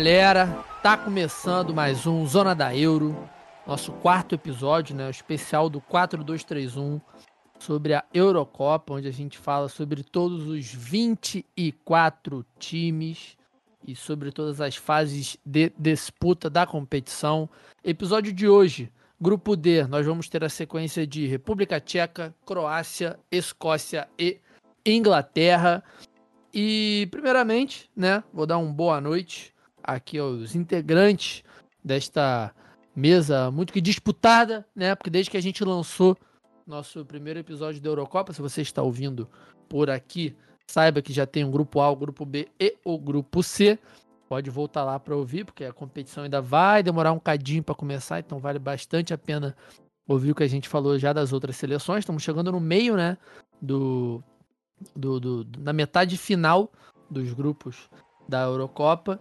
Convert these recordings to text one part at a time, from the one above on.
galera, tá começando mais um Zona da Euro, nosso quarto episódio, né, o especial do 4231 sobre a Eurocopa, onde a gente fala sobre todos os 24 times e sobre todas as fases de disputa da competição. Episódio de hoje, grupo D, nós vamos ter a sequência de República Tcheca, Croácia, Escócia e Inglaterra. E primeiramente, né, vou dar uma boa noite aqui aos integrantes desta mesa muito que disputada, né? Porque desde que a gente lançou nosso primeiro episódio da Eurocopa, se você está ouvindo por aqui, saiba que já tem o grupo A, o grupo B e o grupo C. Pode voltar lá para ouvir, porque a competição ainda vai demorar um cadinho para começar, então vale bastante a pena ouvir o que a gente falou já das outras seleções. Estamos chegando no meio, né, do, do, do na metade final dos grupos da Eurocopa.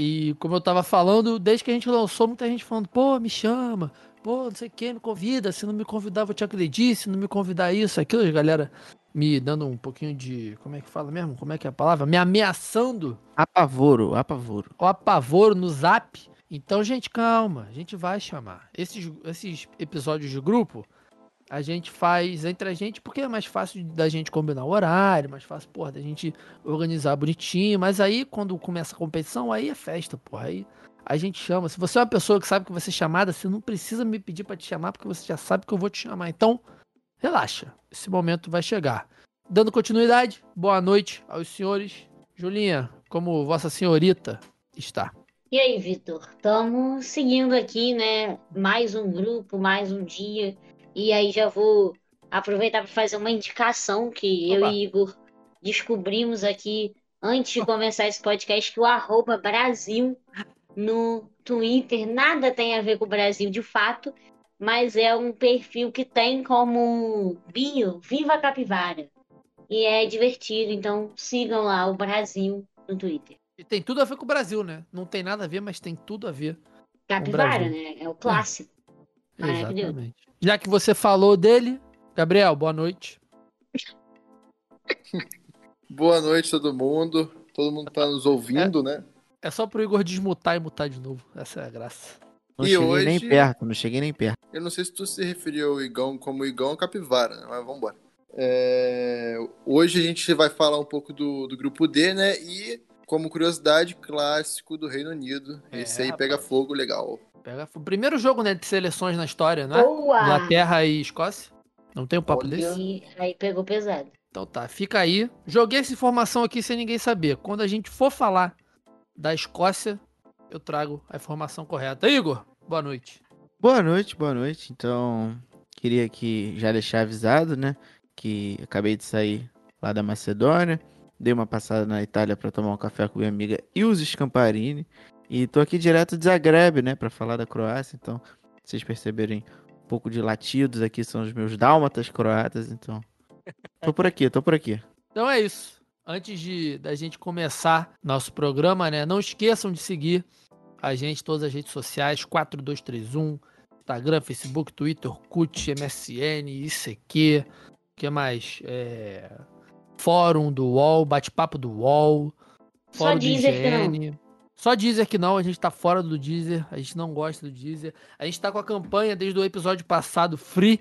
E como eu tava falando, desde que a gente lançou, muita gente falando, pô, me chama, pô, não sei o que, me convida, se não me convidar, vou te acreditar, se não me convidar isso, aquilo, a galera me dando um pouquinho de, como é que fala mesmo? Como é que é a palavra? Me ameaçando. Apavoro, apavoro. O apavoro no zap. Então, gente, calma, a gente vai chamar. Esses, esses episódios de grupo, a gente faz entre a gente, porque é mais fácil da gente combinar o horário, mais fácil, porra, da gente organizar bonitinho. Mas aí, quando começa a competição, aí é festa, porra. Aí a gente chama. Se você é uma pessoa que sabe que vai ser chamada, você não precisa me pedir para te chamar, porque você já sabe que eu vou te chamar. Então, relaxa. Esse momento vai chegar. Dando continuidade, boa noite aos senhores. Julinha, como Vossa Senhorita está? E aí, Vitor? Estamos seguindo aqui, né? Mais um grupo, mais um dia. E aí já vou aproveitar para fazer uma indicação que Oba. eu e Igor descobrimos aqui antes de começar esse podcast que o arroba Brasil no Twitter nada tem a ver com o Brasil de fato, mas é um perfil que tem como bio Viva Capivara. E é divertido, então sigam lá o Brasil no Twitter. E tem tudo a ver com o Brasil, né? Não tem nada a ver, mas tem tudo a ver. Capivara, né? É o clássico. É. Exatamente. Já que você falou dele, Gabriel, boa noite. boa noite, todo mundo. Todo mundo tá nos ouvindo, é, né? É só pro Igor desmutar e mutar de novo. Essa é a graça. Não e cheguei hoje... nem perto, não cheguei nem perto. Eu não sei se tu se referiu ao Igão como Igão ou Capivara, né? mas vambora. É... Hoje a gente vai falar um pouco do, do grupo D, né? E, como curiosidade, clássico do Reino Unido. É, Esse aí rapaz. pega fogo legal. Pega o primeiro jogo né, de seleções na história, né? Boa! Inglaterra e Escócia. Não tem um papo Olha. desse? Aí pegou pesado. Então tá, fica aí. Joguei essa informação aqui sem ninguém saber. Quando a gente for falar da Escócia, eu trago a informação correta. Igor, boa noite. Boa noite, boa noite. Então, queria aqui já deixar avisado, né? Que acabei de sair lá da Macedônia. Dei uma passada na Itália para tomar um café com minha amiga Ilse Scamparini. E tô aqui direto de Zagreb, né, para falar da Croácia. Então, vocês perceberem um pouco de latidos aqui, são os meus dálmatas croatas. Então, tô por aqui, tô por aqui. Então é isso. Antes de da gente começar nosso programa, né, não esqueçam de seguir a gente em todas as redes sociais, 4231, Instagram, Facebook, Twitter, CUT, MSN, ICQ, que mais? É... Fórum do UOL, bate-papo do UOL, Fórum Só do IGN. Só Deezer que não, a gente tá fora do Deezer, a gente não gosta do Deezer. A gente tá com a campanha desde o episódio passado, Free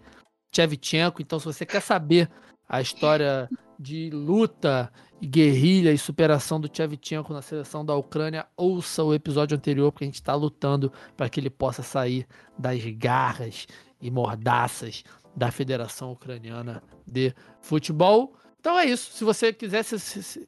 Chevchenko. Então, se você quer saber a história de luta, guerrilha e superação do Chevchenko na seleção da Ucrânia, ouça o episódio anterior, porque a gente tá lutando para que ele possa sair das garras e mordaças da Federação Ucraniana de Futebol. Então é isso. Se você quiser se, se, se,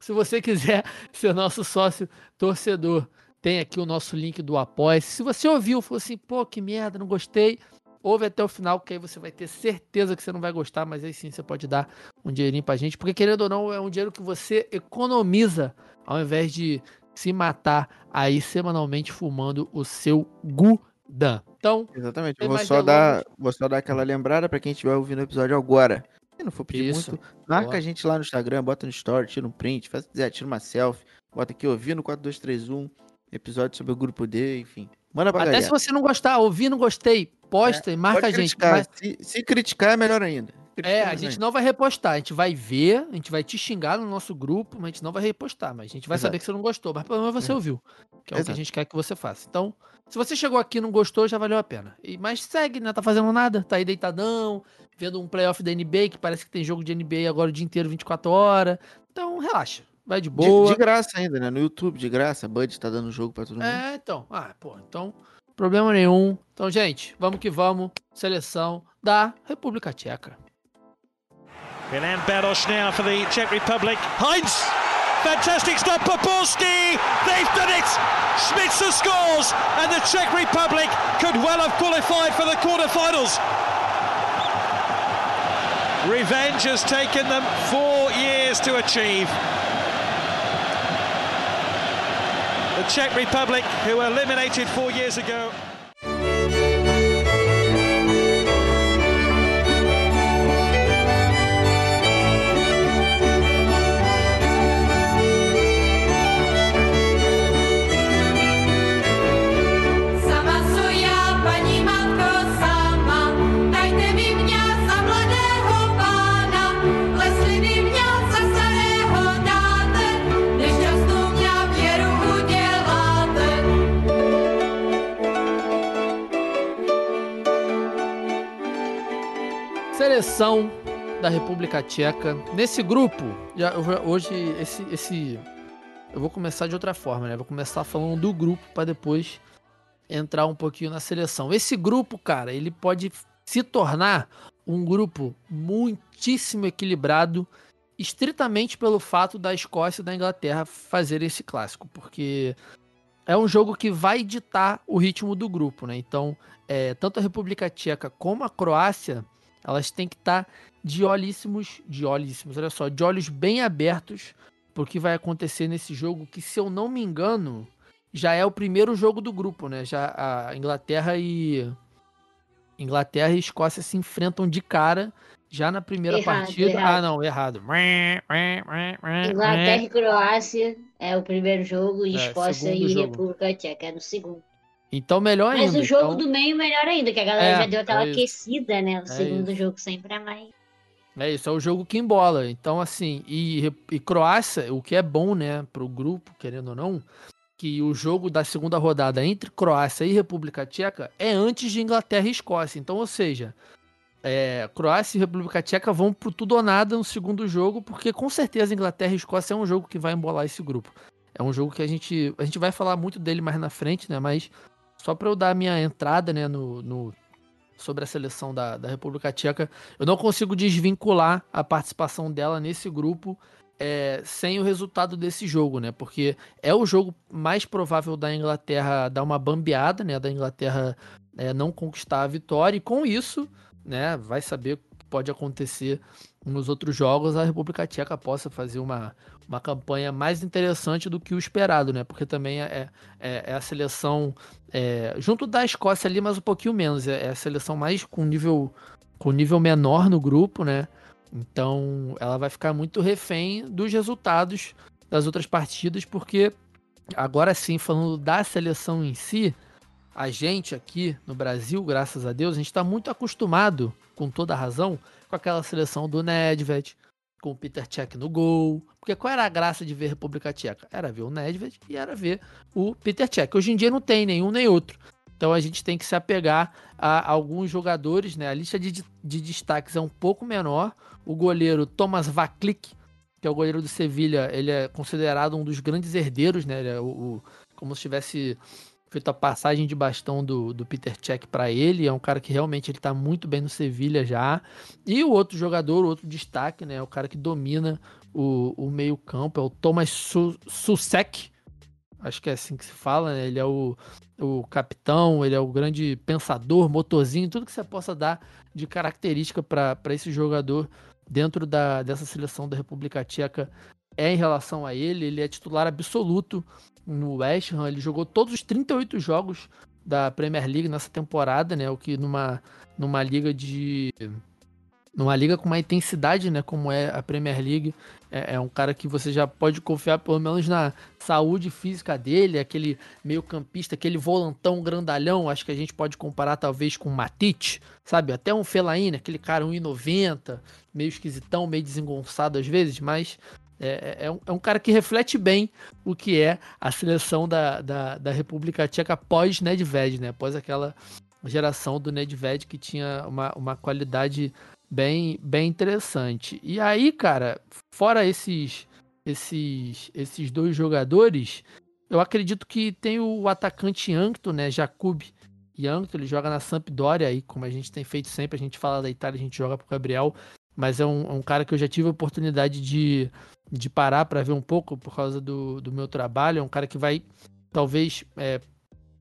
se, você quiser ser nosso sócio torcedor, tem aqui o nosso link do apoia. Se você ouviu, falou assim, pô, que merda, não gostei, ouve até o final, que aí você vai ter certeza que você não vai gostar, mas aí sim você pode dar um dinheirinho pra gente, porque querendo ou não, é um dinheiro que você economiza ao invés de se matar aí semanalmente fumando o seu Gudan. Então, exatamente. Vou só dar, vou só dar aquela lembrada para quem estiver ouvindo o episódio agora. Se não for pedir Isso. muito, marca Boa. a gente lá no Instagram, bota no story, tira um print, faz tira uma selfie, bota aqui ouvindo 4231, episódio sobre o grupo D, enfim. Manda pra Até galera. se você não gostar, ouvir, não gostei, posta é, e marca a gente. Mas... Se, se, criticar é melhor ainda. É, a gente não vai repostar, a gente vai ver, a gente vai te xingar no nosso grupo, mas a gente não vai repostar, mas a gente vai Exato. saber que você não gostou, mas pelo menos você é. ouviu, que é Exato. o que a gente quer que você faça. Então, se você chegou aqui e não gostou, já valeu a pena. E, mas segue, né? Tá fazendo nada, tá aí deitadão, vendo um playoff da NBA, que parece que tem jogo de NBA agora o dia inteiro, 24 horas. Então, relaxa. Vai de boa. De, de graça ainda, né? No YouTube, de graça. A Bud tá dando jogo pra todo mundo. É, então. Ah, pô, então. Problema nenhum. Então, gente, vamos que vamos. Seleção da República Tcheca. Milan Beros now for the Czech Republic. Heinz! Fantastic stop, Poborski! They've done it! Schmitzer scores, and the Czech Republic could well have qualified for the quarterfinals. Revenge has taken them four years to achieve. The Czech Republic, who were eliminated four years ago. Seleção da República Tcheca. Nesse grupo, já, hoje, esse, esse. Eu vou começar de outra forma, né? Vou começar falando do grupo para depois entrar um pouquinho na seleção. Esse grupo, cara, ele pode se tornar um grupo muitíssimo equilibrado, estritamente pelo fato da Escócia e da Inglaterra fazerem esse clássico, porque é um jogo que vai ditar o ritmo do grupo, né? Então, é, tanto a República Tcheca como a Croácia elas têm que estar tá de olhíssimos, de olhíssimos, olha só, de olhos bem abertos porque vai acontecer nesse jogo que, se eu não me engano, já é o primeiro jogo do grupo, né? Já a Inglaterra e Inglaterra e Escócia se enfrentam de cara já na primeira errado, partida. Errado. Ah, não, errado. Inglaterra e Croácia é o primeiro jogo e é, Escócia e jogo. República Tcheca é no segundo. Então, melhor ainda. Mas o jogo então... do meio, melhor ainda, que a galera é, já deu aquela é aquecida, né? O é segundo isso. jogo sempre é mais. É isso, é o jogo que embola. Então, assim, e, e Croácia, o que é bom, né, pro grupo, querendo ou não, que o jogo da segunda rodada entre Croácia e República Tcheca é antes de Inglaterra e Escócia. Então, ou seja, é, Croácia e República Tcheca vão pro tudo ou nada no segundo jogo, porque com certeza Inglaterra e Escócia é um jogo que vai embolar esse grupo. É um jogo que a gente, a gente vai falar muito dele mais na frente, né? Mas só para eu dar a minha entrada né, no, no, sobre a seleção da, da República Tcheca, eu não consigo desvincular a participação dela nesse grupo é, sem o resultado desse jogo, né? Porque é o jogo mais provável da Inglaterra dar uma bambeada, né? Da Inglaterra é, não conquistar a vitória, e com isso, né? Vai saber o que pode acontecer nos outros jogos, a República Tcheca possa fazer uma, uma campanha mais interessante do que o esperado, né? Porque também é, é, é a seleção é, junto da Escócia ali, mas um pouquinho menos. É, é, a seleção mais com nível com nível menor no grupo, né? Então ela vai ficar muito refém dos resultados das outras partidas, porque agora sim, falando da seleção em si, a gente aqui no Brasil, graças a Deus, a gente está muito acostumado, com toda razão, com aquela seleção do Nedved, com o Peter Cech no gol. Porque qual era a graça de ver República Tcheca? Era ver o Nedved e era ver o Peter Cech. Hoje em dia não tem nenhum nem outro. Então a gente tem que se apegar a alguns jogadores, né? A lista de, de destaques é um pouco menor. O goleiro Thomas Vaklik, que é o goleiro do Sevilha, ele é considerado um dos grandes herdeiros, né? É o, o como se tivesse feito a passagem de bastão do, do Peter Cech para ele. É um cara que realmente ele tá muito bem no Sevilha já. E o outro jogador, o outro destaque, né? É o cara que domina o, o meio-campo, é o Thomas Susek. Acho que é assim que se fala, né? Ele é o, o capitão, ele é o grande pensador, motorzinho, tudo que você possa dar de característica para esse jogador dentro da, dessa seleção da República Tcheca é em relação a ele. Ele é titular absoluto no West Ham. Ele jogou todos os 38 jogos da Premier League nessa temporada, né? O que numa, numa liga de numa liga com uma intensidade, né, como é a Premier League. É, é, um cara que você já pode confiar pelo menos na saúde física dele, aquele meio campista, aquele volantão grandalhão, acho que a gente pode comparar talvez com o Matite, sabe? Até um Felaine, aquele cara 1,90, meio esquisitão, meio desengonçado às vezes, mas é, é, é, um, é, um, cara que reflete bem o que é a seleção da, da, da República Tcheca pós Nedved, né? Após aquela geração do Nedved que tinha uma, uma qualidade bem, bem interessante. E aí, cara, fora esses, esses, esses dois jogadores, eu acredito que tem o atacante Yankto, né, Jakub Yankto, ele joga na Sampdoria aí, como a gente tem feito sempre, a gente fala da Itália, a gente joga pro Gabriel, mas é um, é um cara que eu já tive a oportunidade de, de parar para ver um pouco por causa do, do meu trabalho, é um cara que vai talvez é,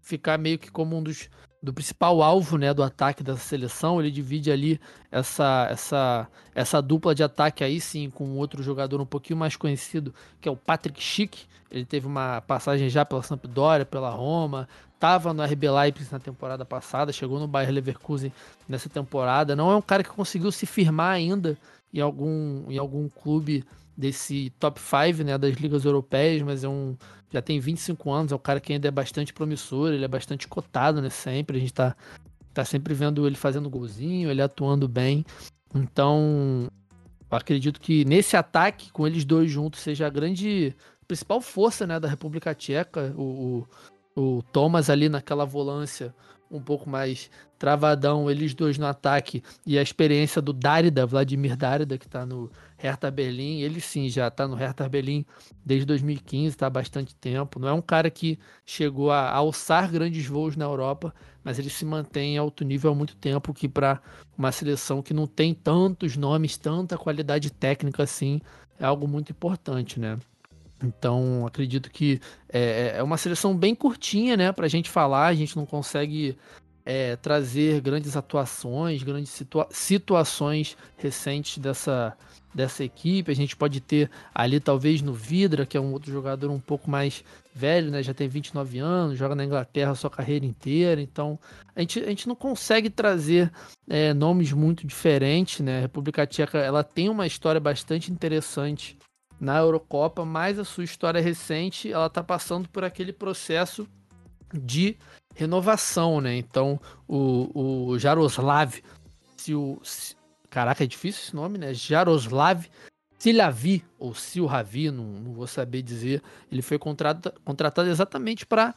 ficar meio que como um dos do principal alvo né, do ataque dessa seleção. Ele divide ali essa, essa, essa dupla de ataque aí sim com outro jogador um pouquinho mais conhecido, que é o Patrick Schick. Ele teve uma passagem já pela Sampdoria, pela Roma, estava no RB Leipzig na temporada passada, chegou no Bayer Leverkusen nessa temporada. Não é um cara que conseguiu se firmar ainda em algum, em algum clube desse top 5 né, das ligas europeias, mas é um já tem 25 anos, é um cara que ainda é bastante promissor, ele é bastante cotado, né, sempre, a gente tá, tá sempre vendo ele fazendo golzinho, ele atuando bem, então acredito que nesse ataque, com eles dois juntos, seja a grande, principal força, né, da República Tcheca, o, o, o Thomas ali naquela volância, um pouco mais travadão, eles dois no ataque, e a experiência do Darida, Vladimir Darida, que está no Hertha Berlim, ele sim já está no Hertha Berlim desde 2015, está há bastante tempo. Não é um cara que chegou a alçar grandes voos na Europa, mas ele se mantém em alto nível há muito tempo, que para uma seleção que não tem tantos nomes, tanta qualidade técnica assim, é algo muito importante, né? Então, acredito que é, é, é uma seleção bem curtinha, né, para a gente falar. A gente não consegue é, trazer grandes atuações, grandes situa situações recentes dessa, dessa equipe. A gente pode ter ali, talvez, no Vidra, que é um outro jogador um pouco mais velho, né? Já tem 29 anos, joga na Inglaterra a sua carreira inteira. Então, a gente, a gente não consegue trazer é, nomes muito diferentes, né? A República Tcheca ela tem uma história bastante interessante na Eurocopa, mas a sua história recente ela está passando por aquele processo de renovação, né? Então o, o Jaroslav, se o se, caraca é difícil esse nome, né? Jaroslav Silavi ou Silravi, não, não vou saber dizer, ele foi contratado, contratado exatamente para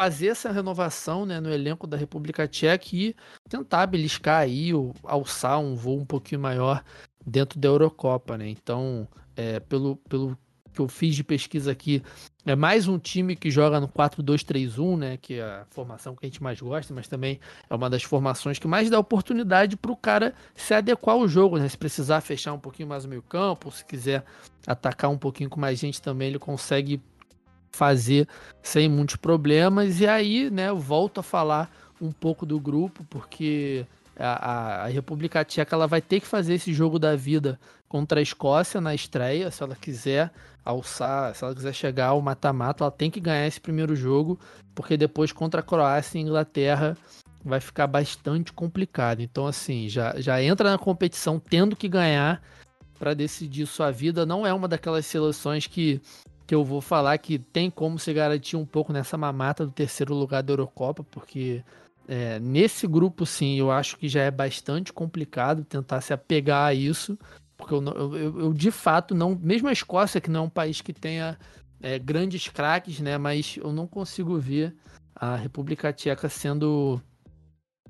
fazer essa renovação né, no elenco da República Tcheca e tentar beliscar aí, ou alçar um voo um pouquinho maior dentro da Eurocopa, né? Então é, pelo, pelo que eu fiz de pesquisa aqui, é mais um time que joga no 4-2-3-1, né? Que é a formação que a gente mais gosta, mas também é uma das formações que mais dá oportunidade para o cara se adequar ao jogo, né? Se precisar fechar um pouquinho mais o meio campo, se quiser atacar um pouquinho com mais gente também, ele consegue fazer sem muitos problemas. E aí, né, eu volto a falar um pouco do grupo, porque a, a, República Tcheca ela vai ter que fazer esse jogo da vida contra a Escócia na estreia, se ela quiser alçar, se ela quiser chegar ao mata-mata, ela tem que ganhar esse primeiro jogo, porque depois contra a Croácia e Inglaterra vai ficar bastante complicado. Então, assim, já, já entra na competição tendo que ganhar para decidir sua vida. Não é uma daquelas seleções que, que eu vou falar que tem como se garantir um pouco nessa mamata do terceiro lugar da Eurocopa, porque é, nesse grupo, sim, eu acho que já é bastante complicado tentar se apegar a isso, porque eu, eu, eu de fato não. Mesmo a Escócia, que não é um país que tenha é, grandes craques, né? Mas eu não consigo ver a República Tcheca sendo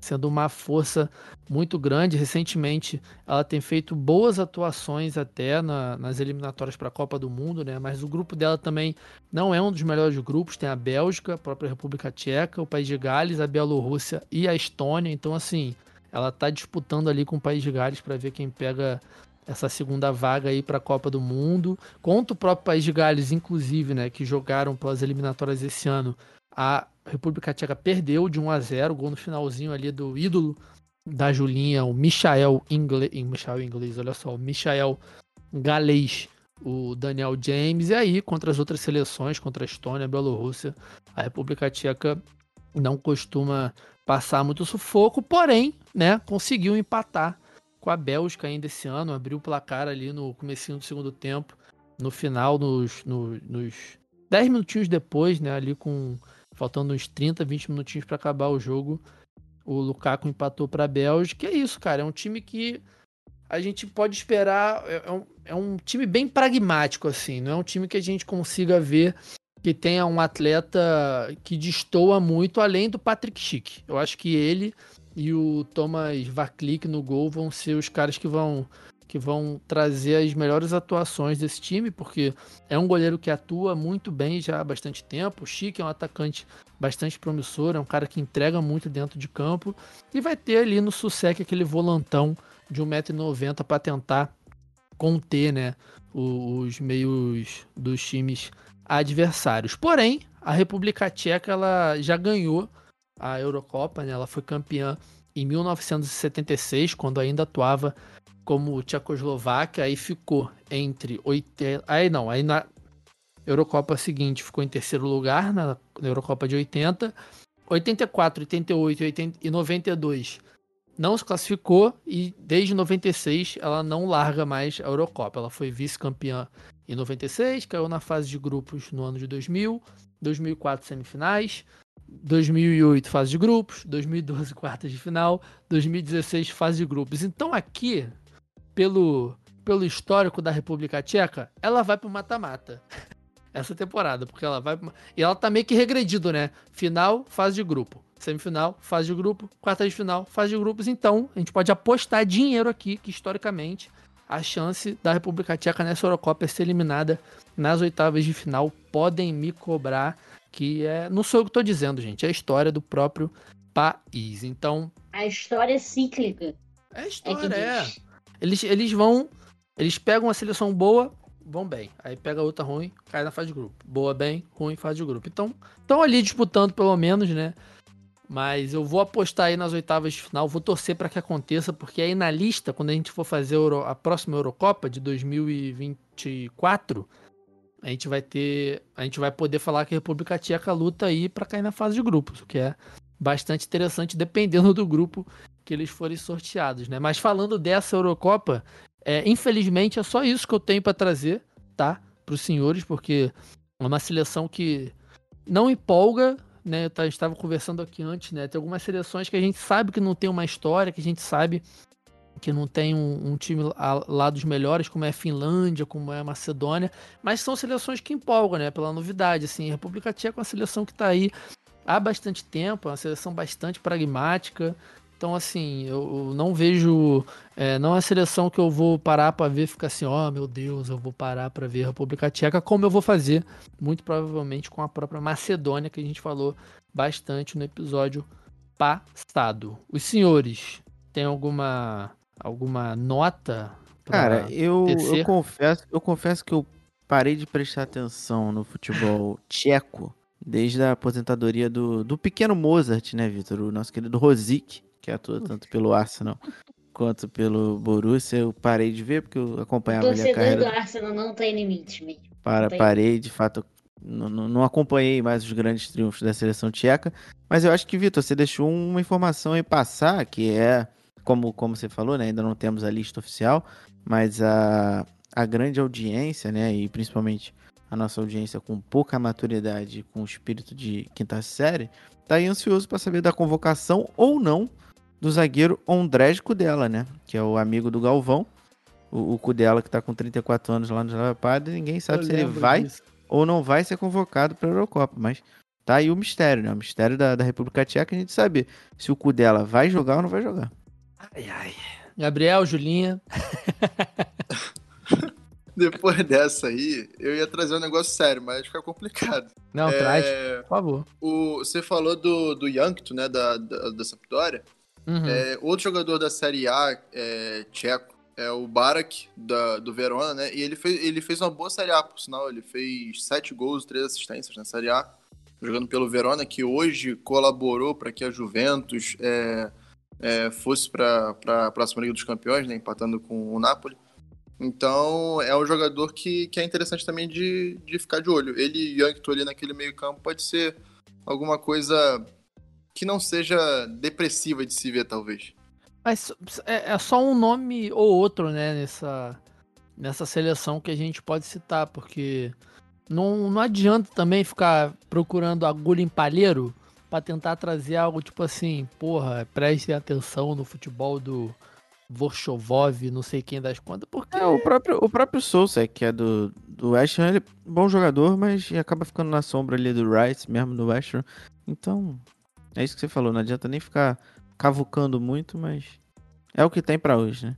sendo uma força muito grande. Recentemente, ela tem feito boas atuações até na, nas eliminatórias para a Copa do Mundo, né? Mas o grupo dela também não é um dos melhores grupos. Tem a Bélgica, a própria República Tcheca, o País de Gales, a Bielorrússia e a Estônia. Então, assim, ela está disputando ali com o País de Gales para ver quem pega essa segunda vaga aí para a Copa do Mundo. Contra o próprio País de Gales, inclusive, né? Que jogaram pelas eliminatórias esse ano. A República Tcheca perdeu de 1 a 0 gol no finalzinho ali do ídolo da Julinha, o Michael Inglês, Michael Inglês, olha só, o Michael Galês, o Daniel James, e aí contra as outras seleções, contra a Estônia, a Bielorrússia, a República Tcheca não costuma passar muito sufoco, porém, né, conseguiu empatar com a Bélgica ainda esse ano, abriu o placar ali no comecinho do segundo tempo, no final, nos, nos, nos 10 minutinhos depois, né, ali com faltando uns 30, 20 minutinhos para acabar o jogo, o Lukaku empatou para a Bélgica. É isso, cara, é um time que a gente pode esperar, é, é um, é um time bem pragmático assim, não é um time que a gente consiga ver que tenha um atleta que destoa muito além do Patrick Schick. Eu acho que ele e o Thomas Vaklik no gol vão ser os caras que vão que vão trazer as melhores atuações desse time, porque é um goleiro que atua muito bem já há bastante tempo. O Chique é um atacante bastante promissor, é um cara que entrega muito dentro de campo e vai ter ali no Sussec aquele volantão de 1,90m para tentar conter né, os meios dos times adversários. Porém, a República Tcheca ela já ganhou a Eurocopa, né? ela foi campeã em 1976, quando ainda atuava como Tchecoslováquia, aí ficou entre 80. Aí não, aí na Eurocopa seguinte ficou em terceiro lugar, na, Eurocopa de 80. 84, 88 80, e 92 não se classificou e desde 96 ela não larga mais a Eurocopa. Ela foi vice-campeã em 96, caiu na fase de grupos no ano de 2000, 2004 semifinais, 2008 fase de grupos, 2012 quartas de final, 2016 fase de grupos. Então aqui, pelo pelo histórico da República Tcheca, ela vai pro mata-mata. Essa temporada, porque ela vai e ela tá meio que regredido, né? Final, fase de grupo, semifinal, fase de grupo, quartas de final, fase de grupos. Então, a gente pode apostar dinheiro aqui que historicamente a chance da República Tcheca nessa Eurocopa é ser eliminada nas oitavas de final. Podem me cobrar que é. Não sou eu que estou dizendo, gente. É a história do próprio país. Então. A história é cíclica. É a história, é. Eles, eles vão. Eles pegam uma seleção boa, vão bem. Aí pega outra ruim, cai na fase de grupo. Boa, bem, ruim, fase de grupo. Então, estão ali disputando pelo menos, né? Mas eu vou apostar aí nas oitavas de final, vou torcer para que aconteça, porque aí na lista, quando a gente for fazer a próxima Eurocopa de 2024, a gente vai ter, a gente vai poder falar que a República Tcheca luta aí para cair na fase de grupos, o que é bastante interessante dependendo do grupo que eles forem sorteados, né? Mas falando dessa Eurocopa, é, infelizmente é só isso que eu tenho para trazer, tá? Para os senhores, porque é uma seleção que não empolga, né? Eu estava conversando aqui antes, né? Tem algumas seleções que a gente sabe que não tem uma história, que a gente sabe que não tem um, um, time lá dos melhores, como é a Finlândia, como é a Macedônia, mas são seleções que empolgam, né? Pela novidade, assim. A República Tcheca é uma seleção que está aí há bastante tempo, é uma seleção bastante pragmática. Então, assim, eu, eu não vejo. É, não é a seleção que eu vou parar para ver ficar assim, ó, oh, meu Deus, eu vou parar para ver a República Tcheca, como eu vou fazer, muito provavelmente, com a própria Macedônia, que a gente falou bastante no episódio passado. Os senhores, tem alguma alguma nota? Cara, eu, eu confesso, eu confesso que eu parei de prestar atenção no futebol tcheco desde a aposentadoria do, do pequeno Mozart, né, Vitor? O nosso querido Rosic, que atua tanto pelo Arsenal quanto pelo Borussia. Eu parei de ver porque eu acompanhava ali a carreira. O do Arsenal não tem limite mesmo. Para, parei, de fato, não, não, acompanhei mais os grandes triunfos da seleção tcheca. Mas eu acho que, Vitor, você deixou uma informação aí passar, que é, como, como você falou, né? Ainda não temos a lista oficial, mas a, a grande audiência, né? E principalmente a nossa audiência com pouca maturidade, com espírito de quinta série, tá aí ansioso para saber da convocação ou não do zagueiro Ondrej Kudela, né? Que é o amigo do Galvão. O, o Kudela que tá com 34 anos lá no Leopardo, ninguém sabe Eu se ele vai disso. ou não vai ser convocado para a Eurocopa, mas tá aí o mistério, né? O mistério da, da República Tcheca, a gente saber se o Kudela vai jogar ou não vai jogar. Ai, ai. Gabriel, Julinha. Depois dessa aí, eu ia trazer um negócio sério, mas fica complicado. Não, é, traz, por favor. O, você falou do, do Yankto, né, da, da, da Sampdoria. Uhum. É, outro jogador da Série A, é, tcheco, é o Barak, da, do Verona, né? E ele fez, ele fez uma boa Série A, por sinal. Ele fez sete gols, três assistências na Série A, jogando pelo Verona, que hoje colaborou para que a Juventus é, é, fosse para a próxima Liga dos Campeões, né? Empatando com o Napoli. Então, é um jogador que, que é interessante também de, de ficar de olho. Ele e Yankto ali naquele meio campo pode ser alguma coisa que não seja depressiva de se ver, talvez. Mas é, é só um nome ou outro, né, nessa, nessa seleção que a gente pode citar, porque não, não adianta também ficar procurando agulha em palheiro para tentar trazer algo tipo assim, porra, preste atenção no futebol do Vorshovov, não sei quem das contas, porque... É, o próprio, o próprio Sousa, que é do, do West Ham, ele é um bom jogador, mas acaba ficando na sombra ali do Rice, mesmo do West Ham. Então, é isso que você falou, não adianta nem ficar cavucando muito, mas é o que tem para hoje, né?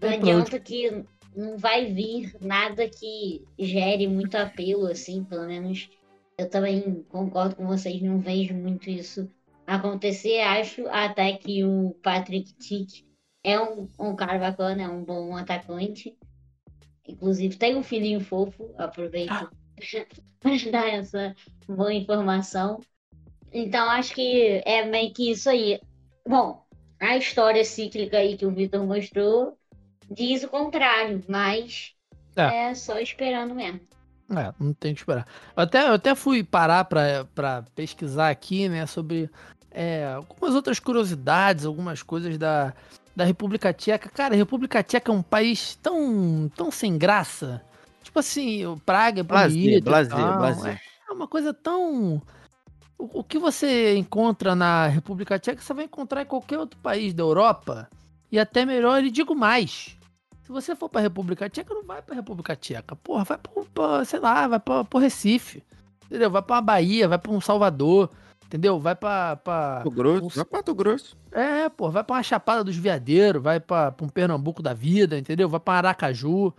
Não adianta que não vai vir nada que gere muito apelo, assim, pelo menos eu também concordo com vocês, não vejo muito isso acontecer. Acho até que o Patrick Tick é um, um cara bacana, é um bom atacante. Inclusive tem um filhinho fofo, aproveito ah. para dar essa boa informação. Então acho que é meio que isso aí. Bom, a história cíclica aí que o Vitor mostrou diz o contrário, mas é, é só esperando mesmo. É, não tem que esperar. Eu até, eu até fui parar para pesquisar aqui, né, sobre é, algumas outras curiosidades, algumas coisas da, da República Tcheca. Cara, a República Tcheca é um país tão, tão sem graça. Tipo assim, o Praga é bonito. Blazer, blazer, blazer. É uma coisa tão o, que você encontra na República Tcheca, você vai encontrar em qualquer outro país da Europa. E até melhor, e digo mais. Se você for pra República Tcheca, não vai pra República Tcheca. Porra, vai pra, pra sei lá, vai pra, pro Recife. Entendeu? Vai pra uma Bahia, vai pra um Salvador. Entendeu? Vai pra. pra Mato Grosso. Um... Vai pra Mato Grosso. É, pô, vai pra uma Chapada dos Veadeiros, vai pra, pra um Pernambuco da vida, entendeu? Vai pra Aracaju.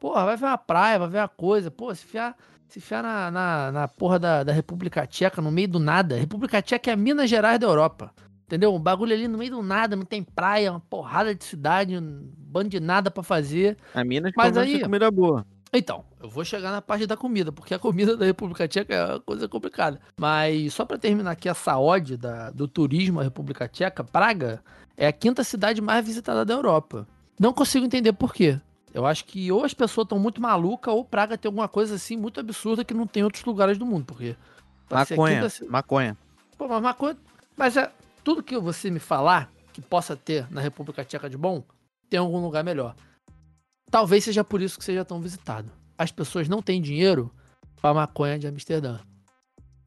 Porra, vai ver uma praia, vai ver uma coisa. Pô, se fiar se enfiar na, na, na porra da, da República Tcheca, no meio do nada. República Tcheca é a Minas Gerais da Europa. Entendeu? Um bagulho ali no meio do nada, não tem praia, uma porrada de cidade, um bando de nada pra fazer. A Minas Mas aí, comida boa. Então, eu vou chegar na parte da comida, porque a comida da República Tcheca é uma coisa complicada. Mas só para terminar aqui essa ode da, do turismo à República Tcheca, Praga é a quinta cidade mais visitada da Europa. Não consigo entender por quê. Eu acho que ou as pessoas estão muito malucas ou Praga tem alguma coisa assim muito absurda que não tem em outros lugares do mundo, porque maconha, quinta... maconha. Pô, mas maconha, mas é tudo que você me falar que possa ter na República Tcheca de bom, tem algum lugar melhor. Talvez seja por isso que seja tão visitado. As pessoas não têm dinheiro para maconha de Amsterdã.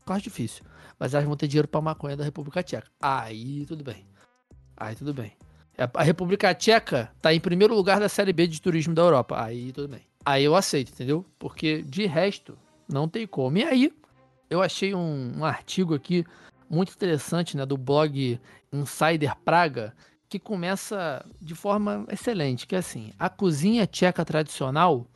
Quase difícil, mas elas vão ter dinheiro para maconha da República Tcheca. Aí tudo bem. Aí tudo bem. É, a República Tcheca tá em primeiro lugar da Série B de turismo da Europa. Aí tudo bem. Aí eu aceito, entendeu? Porque de resto, não tem como. E aí, eu achei um, um artigo aqui muito interessante, né, do blog Insider Praga, que começa de forma excelente, que é assim, a cozinha tcheca tradicional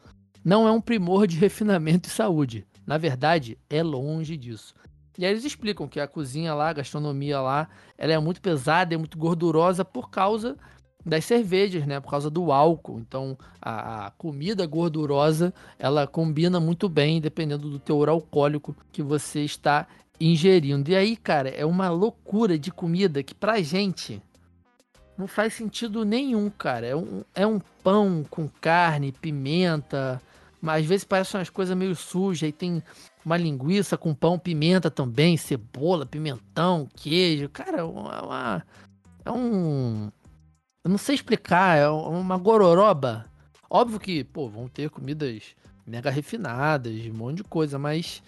não é um primor de refinamento e saúde. Na verdade, é longe disso. E aí eles explicam que a cozinha lá, a gastronomia lá, ela é muito pesada, é muito gordurosa por causa das cervejas, né? Por causa do álcool. Então, a, a, comida gordurosa, ela combina muito bem, dependendo do teor alcoólico que você está ingerindo. E aí, cara, é uma loucura de comida que pra gente não faz sentido nenhum, cara. É um, é um pão com carne, pimenta, mas às vezes parece umas coisas meio sujas e tem uma linguiça com pão, pimenta também, cebola, pimentão, queijo. Cara, é uma, é um. Eu não sei explicar, é uma gororoba. Óbvio que, pô, vão ter comidas mega refinadas, um monte de coisa, mas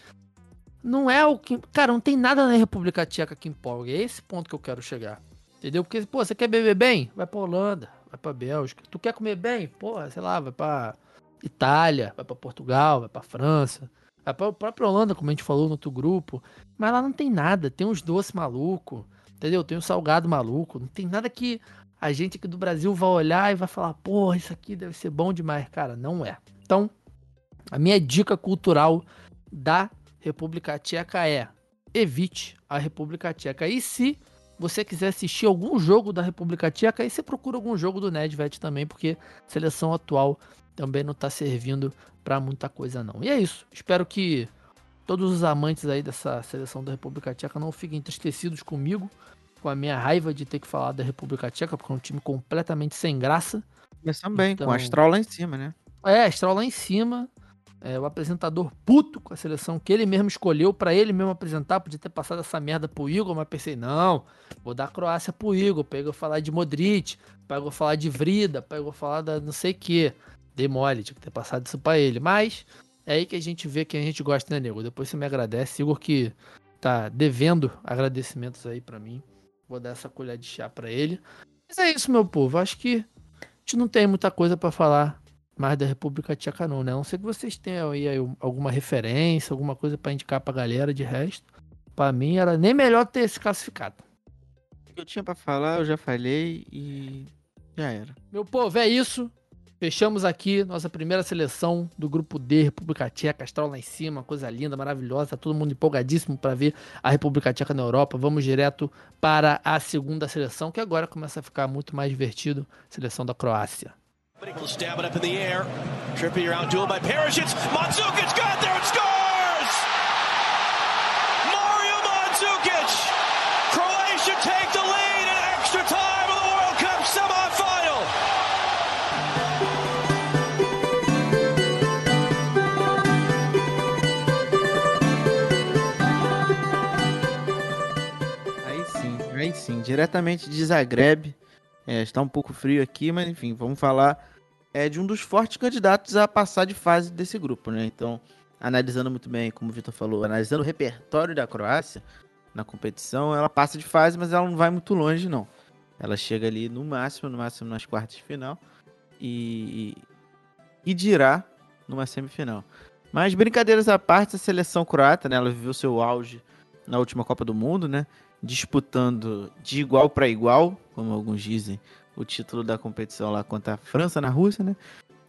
não é o que. Cara, não tem nada na República Tcheca que empolga. É esse ponto que eu quero chegar. Entendeu? Porque, pô, você quer beber bem? Vai pra Holanda, vai pra Bélgica. Tu quer comer bem? Pô, sei lá, vai pra Itália, vai pra Portugal, vai pra França. A própria Holanda, como a gente falou no outro grupo. Mas lá não tem nada. Tem uns doces maluco, entendeu? Tem um salgado maluco. Não tem nada que a gente aqui do Brasil vai olhar e vai falar, porra, isso aqui deve ser bom demais. Cara, não é. Então, a minha dica cultural da República Tcheca é evite a República Tcheca. E se você quiser assistir algum jogo da República Tcheca, aí você procura algum jogo do Nedved também, porque seleção atual também não está servindo para muita coisa não. E é isso. Espero que todos os amantes aí dessa seleção da República Tcheca não fiquem entristecidos comigo, com a minha raiva de ter que falar da República Tcheca, porque é um time completamente sem graça. Mas também, então... com a Astral lá em cima, né? É, a Astral lá em cima. é, o apresentador puto com a seleção que ele mesmo escolheu para ele mesmo apresentar. Podia ter passado essa merda pro Igor, mas pensei, não, vou dar a Croácia pro Igor. Pegou falar de Modric, pegou falar de Vrida, pegou falar da não sei o que. Dei mole, tinha que ter passado isso pra ele. Mas é aí que a gente vê que a gente gosta, né, nego? Depois você me agradece. Igor que tá devendo agradecimentos aí para mim. Vou dar essa colher de chá para ele. Mas é isso, meu povo. Acho que a gente não tem muita coisa para falar mais da República Tcheca, não, né? A não sei que vocês tenham aí alguma referência, alguma coisa para indicar pra galera. De resto, para mim era nem melhor ter se classificado. O que eu tinha para falar, eu já falei e já era. Meu povo, é isso. Fechamos aqui nossa primeira seleção do grupo D, República Tcheca, Astral lá em cima, coisa linda, maravilhosa, todo mundo empolgadíssimo para ver a República Tcheca na Europa. Vamos direto para a segunda seleção, que agora começa a ficar muito mais divertido, seleção da Croácia. Trippier by Perisic. Got there! Diretamente de Zagreb. É, está um pouco frio aqui, mas enfim, vamos falar é de um dos fortes candidatos a passar de fase desse grupo, né? Então, analisando muito bem, como o Vitor falou, analisando o repertório da Croácia na competição, ela passa de fase, mas ela não vai muito longe, não. Ela chega ali no máximo, no máximo nas quartas de final e, e dirá numa semifinal. Mas brincadeiras à parte, a seleção croata, né? Ela viveu seu auge na última Copa do Mundo, né? Disputando de igual para igual, como alguns dizem, o título da competição lá contra a França na Rússia, né?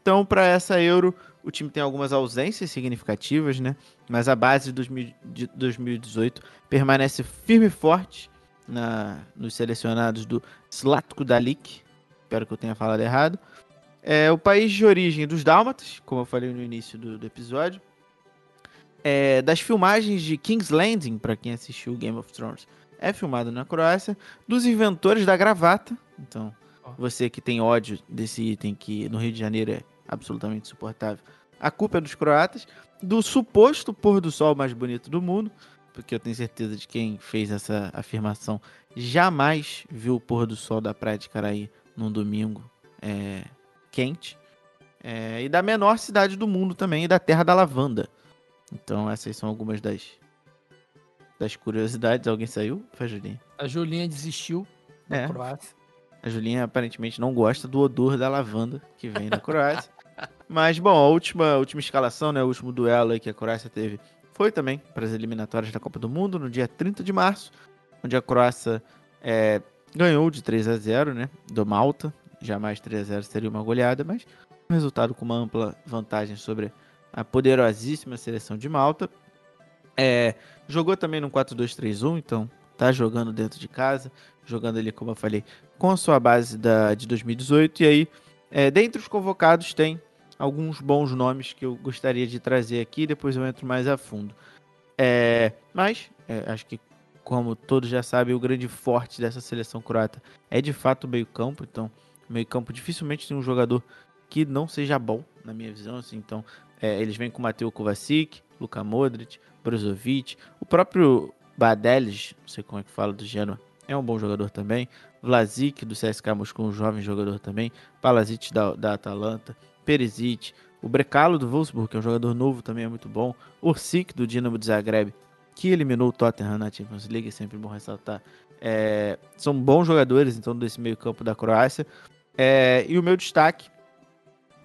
Então, para essa Euro, o time tem algumas ausências significativas, né? Mas a base de 2018 permanece firme e forte na, nos selecionados do Slatko Dalik. Espero que eu tenha falado errado. É o país de origem dos Dálmatas, como eu falei no início do, do episódio. É, das filmagens de King's Landing, para quem assistiu Game of Thrones, é filmado na Croácia. Dos inventores da gravata, então você que tem ódio desse item que no Rio de Janeiro é absolutamente insuportável. A culpa é dos croatas, do suposto pôr do sol mais bonito do mundo, porque eu tenho certeza de quem fez essa afirmação jamais viu o pôr do sol da Praia de Caraí num domingo é, quente. É, e da menor cidade do mundo também, e da Terra da Lavanda. Então essas são algumas das, das curiosidades. Alguém saiu? Foi a Julinha. A Julinha desistiu da é. Croácia. A Julinha aparentemente não gosta do odor da lavanda que vem da Croácia. Mas, bom, a última, a última escalação, né, o último duelo que a Croácia teve foi também para as eliminatórias da Copa do Mundo, no dia 30 de março, onde a Croácia é, ganhou de 3 a 0 né, do Malta. Jamais 3 a 0 seria uma goleada, mas um resultado com uma ampla vantagem sobre a poderosíssima seleção de Malta. É, jogou também no 4-2-3-1, então tá jogando dentro de casa, jogando ali, como eu falei, com a sua base da, de 2018. E aí, é, dentre os convocados, tem alguns bons nomes que eu gostaria de trazer aqui, depois eu entro mais a fundo. É, mas, é, acho que, como todos já sabem, o grande forte dessa seleção croata é de fato o meio-campo. Então, meio-campo dificilmente tem um jogador que não seja bom, na minha visão. Assim, então, é, eles vêm com Mateo Kovacic, Luka Modric, Brozovic, o próprio Badelis, não sei como é que fala do Genoa, é um bom jogador também. Vlasic do CSK Moscou, um jovem jogador também. Palazic da, da Atalanta. Perisic. O Brecalo do Wolfsburg, que é um jogador novo também, é muito bom. Orsic do Dinamo de Zagreb, que eliminou o Tottenham na Champions League, é sempre bom ressaltar. É, são bons jogadores, então, desse meio campo da Croácia. É, e o meu destaque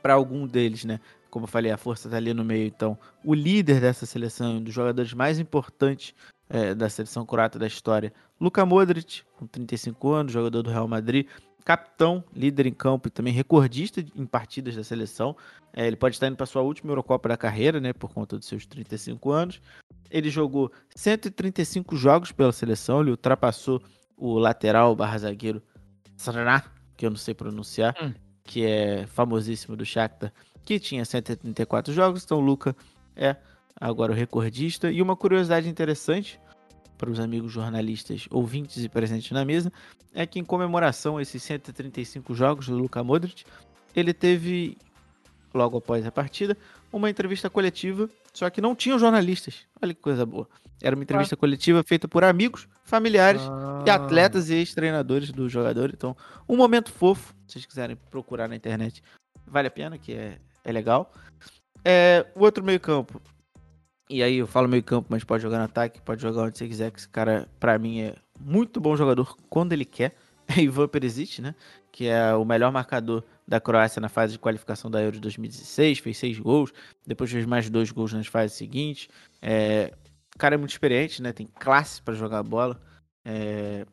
para algum deles, né? Como eu falei, a força está ali no meio. Então, o líder dessa seleção, um dos jogadores mais importantes é, da seleção croata da história. Luka Modric, com 35 anos, jogador do Real Madrid, capitão, líder em campo e também recordista em partidas da seleção. É, ele pode estar indo para sua última Eurocopa da carreira, né, por conta dos seus 35 anos. Ele jogou 135 jogos pela seleção, ele ultrapassou o lateral barra zagueiro Srna, que eu não sei pronunciar, hum. que é famosíssimo do Shakhtar, que tinha 134 jogos. Então o Luka é agora o recordista. E uma curiosidade interessante para os amigos jornalistas, ouvintes e presentes na mesa, é que em comemoração a esses 135 jogos do Luka Modric, ele teve, logo após a partida, uma entrevista coletiva, só que não tinham jornalistas. Olha que coisa boa. Era uma entrevista coletiva feita por amigos, familiares Ah. e atletas e ex-treinadores do jogador. Então, um momento fofo, se vocês quiserem procurar na internet, vale a pena, que é, é legal. É, o outro meio-campo. E aí eu falo meio-campo, mas pode jogar no ataque, pode jogar onde você quiser, que esse cara, pra mim, é muito bom jogador quando ele quer. É Ivan Perisic, né? Que é o melhor marcador da Croácia na fase de qualificação da Euro de 2016, fez seis gols, depois fez mais dois gols nas fases seguintes. É, o cara é muito experiente, né? Tem classe pra jogar bola. É,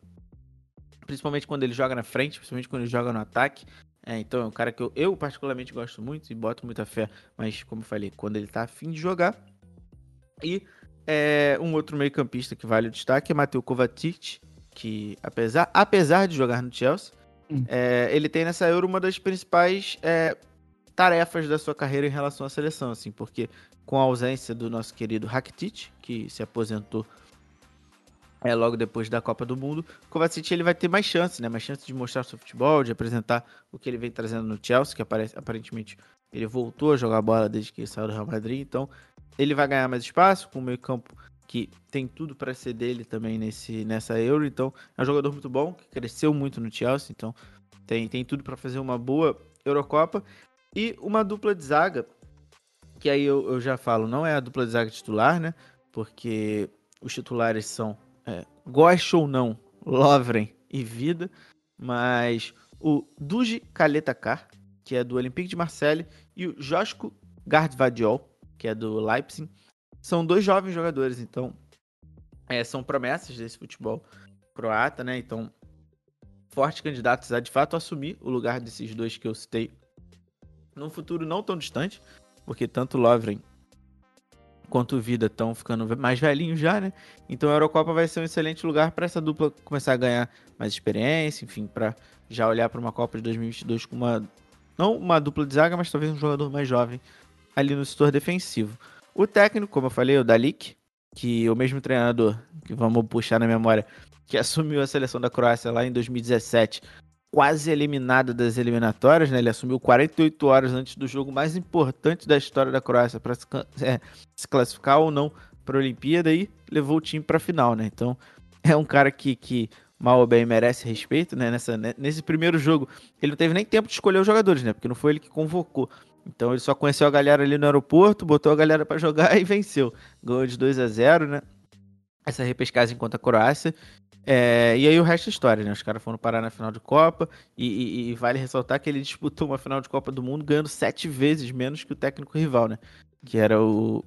principalmente quando ele joga na frente, principalmente quando ele joga no ataque. É, então é um cara que eu, eu particularmente gosto muito e boto muita fé, mas como eu falei, quando ele tá afim de jogar. E é, um outro meio-campista que vale o destaque é Mateu Kovacic, que apesar, apesar de jogar no Chelsea, Hum. é, ele tem nessa Euro uma das principais é, tarefas da sua carreira em relação à seleção, assim, porque com a ausência do nosso querido Rakitic, que se aposentou é, logo depois da Copa do Mundo, o Kovacic ele vai ter mais chances, né? Mais chances de mostrar seu futebol, de apresentar o que ele vem trazendo no Chelsea, que aparece, aparentemente ele voltou a jogar bola desde que saiu do Real Madrid, então ele vai ganhar mais espaço com o meio campo que tem tudo para ser dele também nesse, nessa Euro, então é um jogador muito bom, que cresceu muito no Chelsea, então tem, tem tudo para fazer uma boa Eurocopa e uma dupla de zaga, que aí eu, eu já falo, não é a dupla de zaga titular, né? Porque os titulares são, é, goste ou não, Lovren e Vida, mas o Duji Kaletakar, que é do Olympique de Marseille, e o Josko Gardvadiol, que é do Leipzig, são dois jovens jogadores, então é, são promessas desse futebol croata, né? Então, fortes candidatos a de fato assumir o lugar desses dois que eu citei num futuro não tão distante, porque tanto Lovren quanto Vida estão ficando mais velhinhos já, né? Então a Eurocopa vai ser um excelente lugar para essa dupla começar a ganhar mais experiência, enfim, para já olhar para uma Copa de 2022 com uma não uma dupla de zaga, mas talvez um jogador mais jovem ali no setor defensivo. O técnico, como eu falei, o Dalik, que é o mesmo treinador, que vamos puxar na memória, que assumiu a seleção da Croácia lá em 2017, quase eliminada das eliminatórias, né? Ele assumiu 48 horas antes do jogo mais importante da história da Croácia para se, é, se, classificar ou não para a Olimpíada e levou o time para a final, né? Então é um cara que, que mal ou bem merece respeito, né? Nessa, nesse primeiro jogo ele não teve nem tempo de escolher os jogadores, né? Porque não foi ele que convocou. Então ele só conheceu a galera ali no aeroporto, botou a galera para jogar e venceu. Ganhou de 2 a 0 né? Essa repescagem contra a Croácia. É, e aí o resto é história, né? Os caras foram parar na final de Copa e, e, e, vale ressaltar que ele disputou uma final de Copa do Mundo ganhando sete vezes menos que o técnico rival, né? Que era o,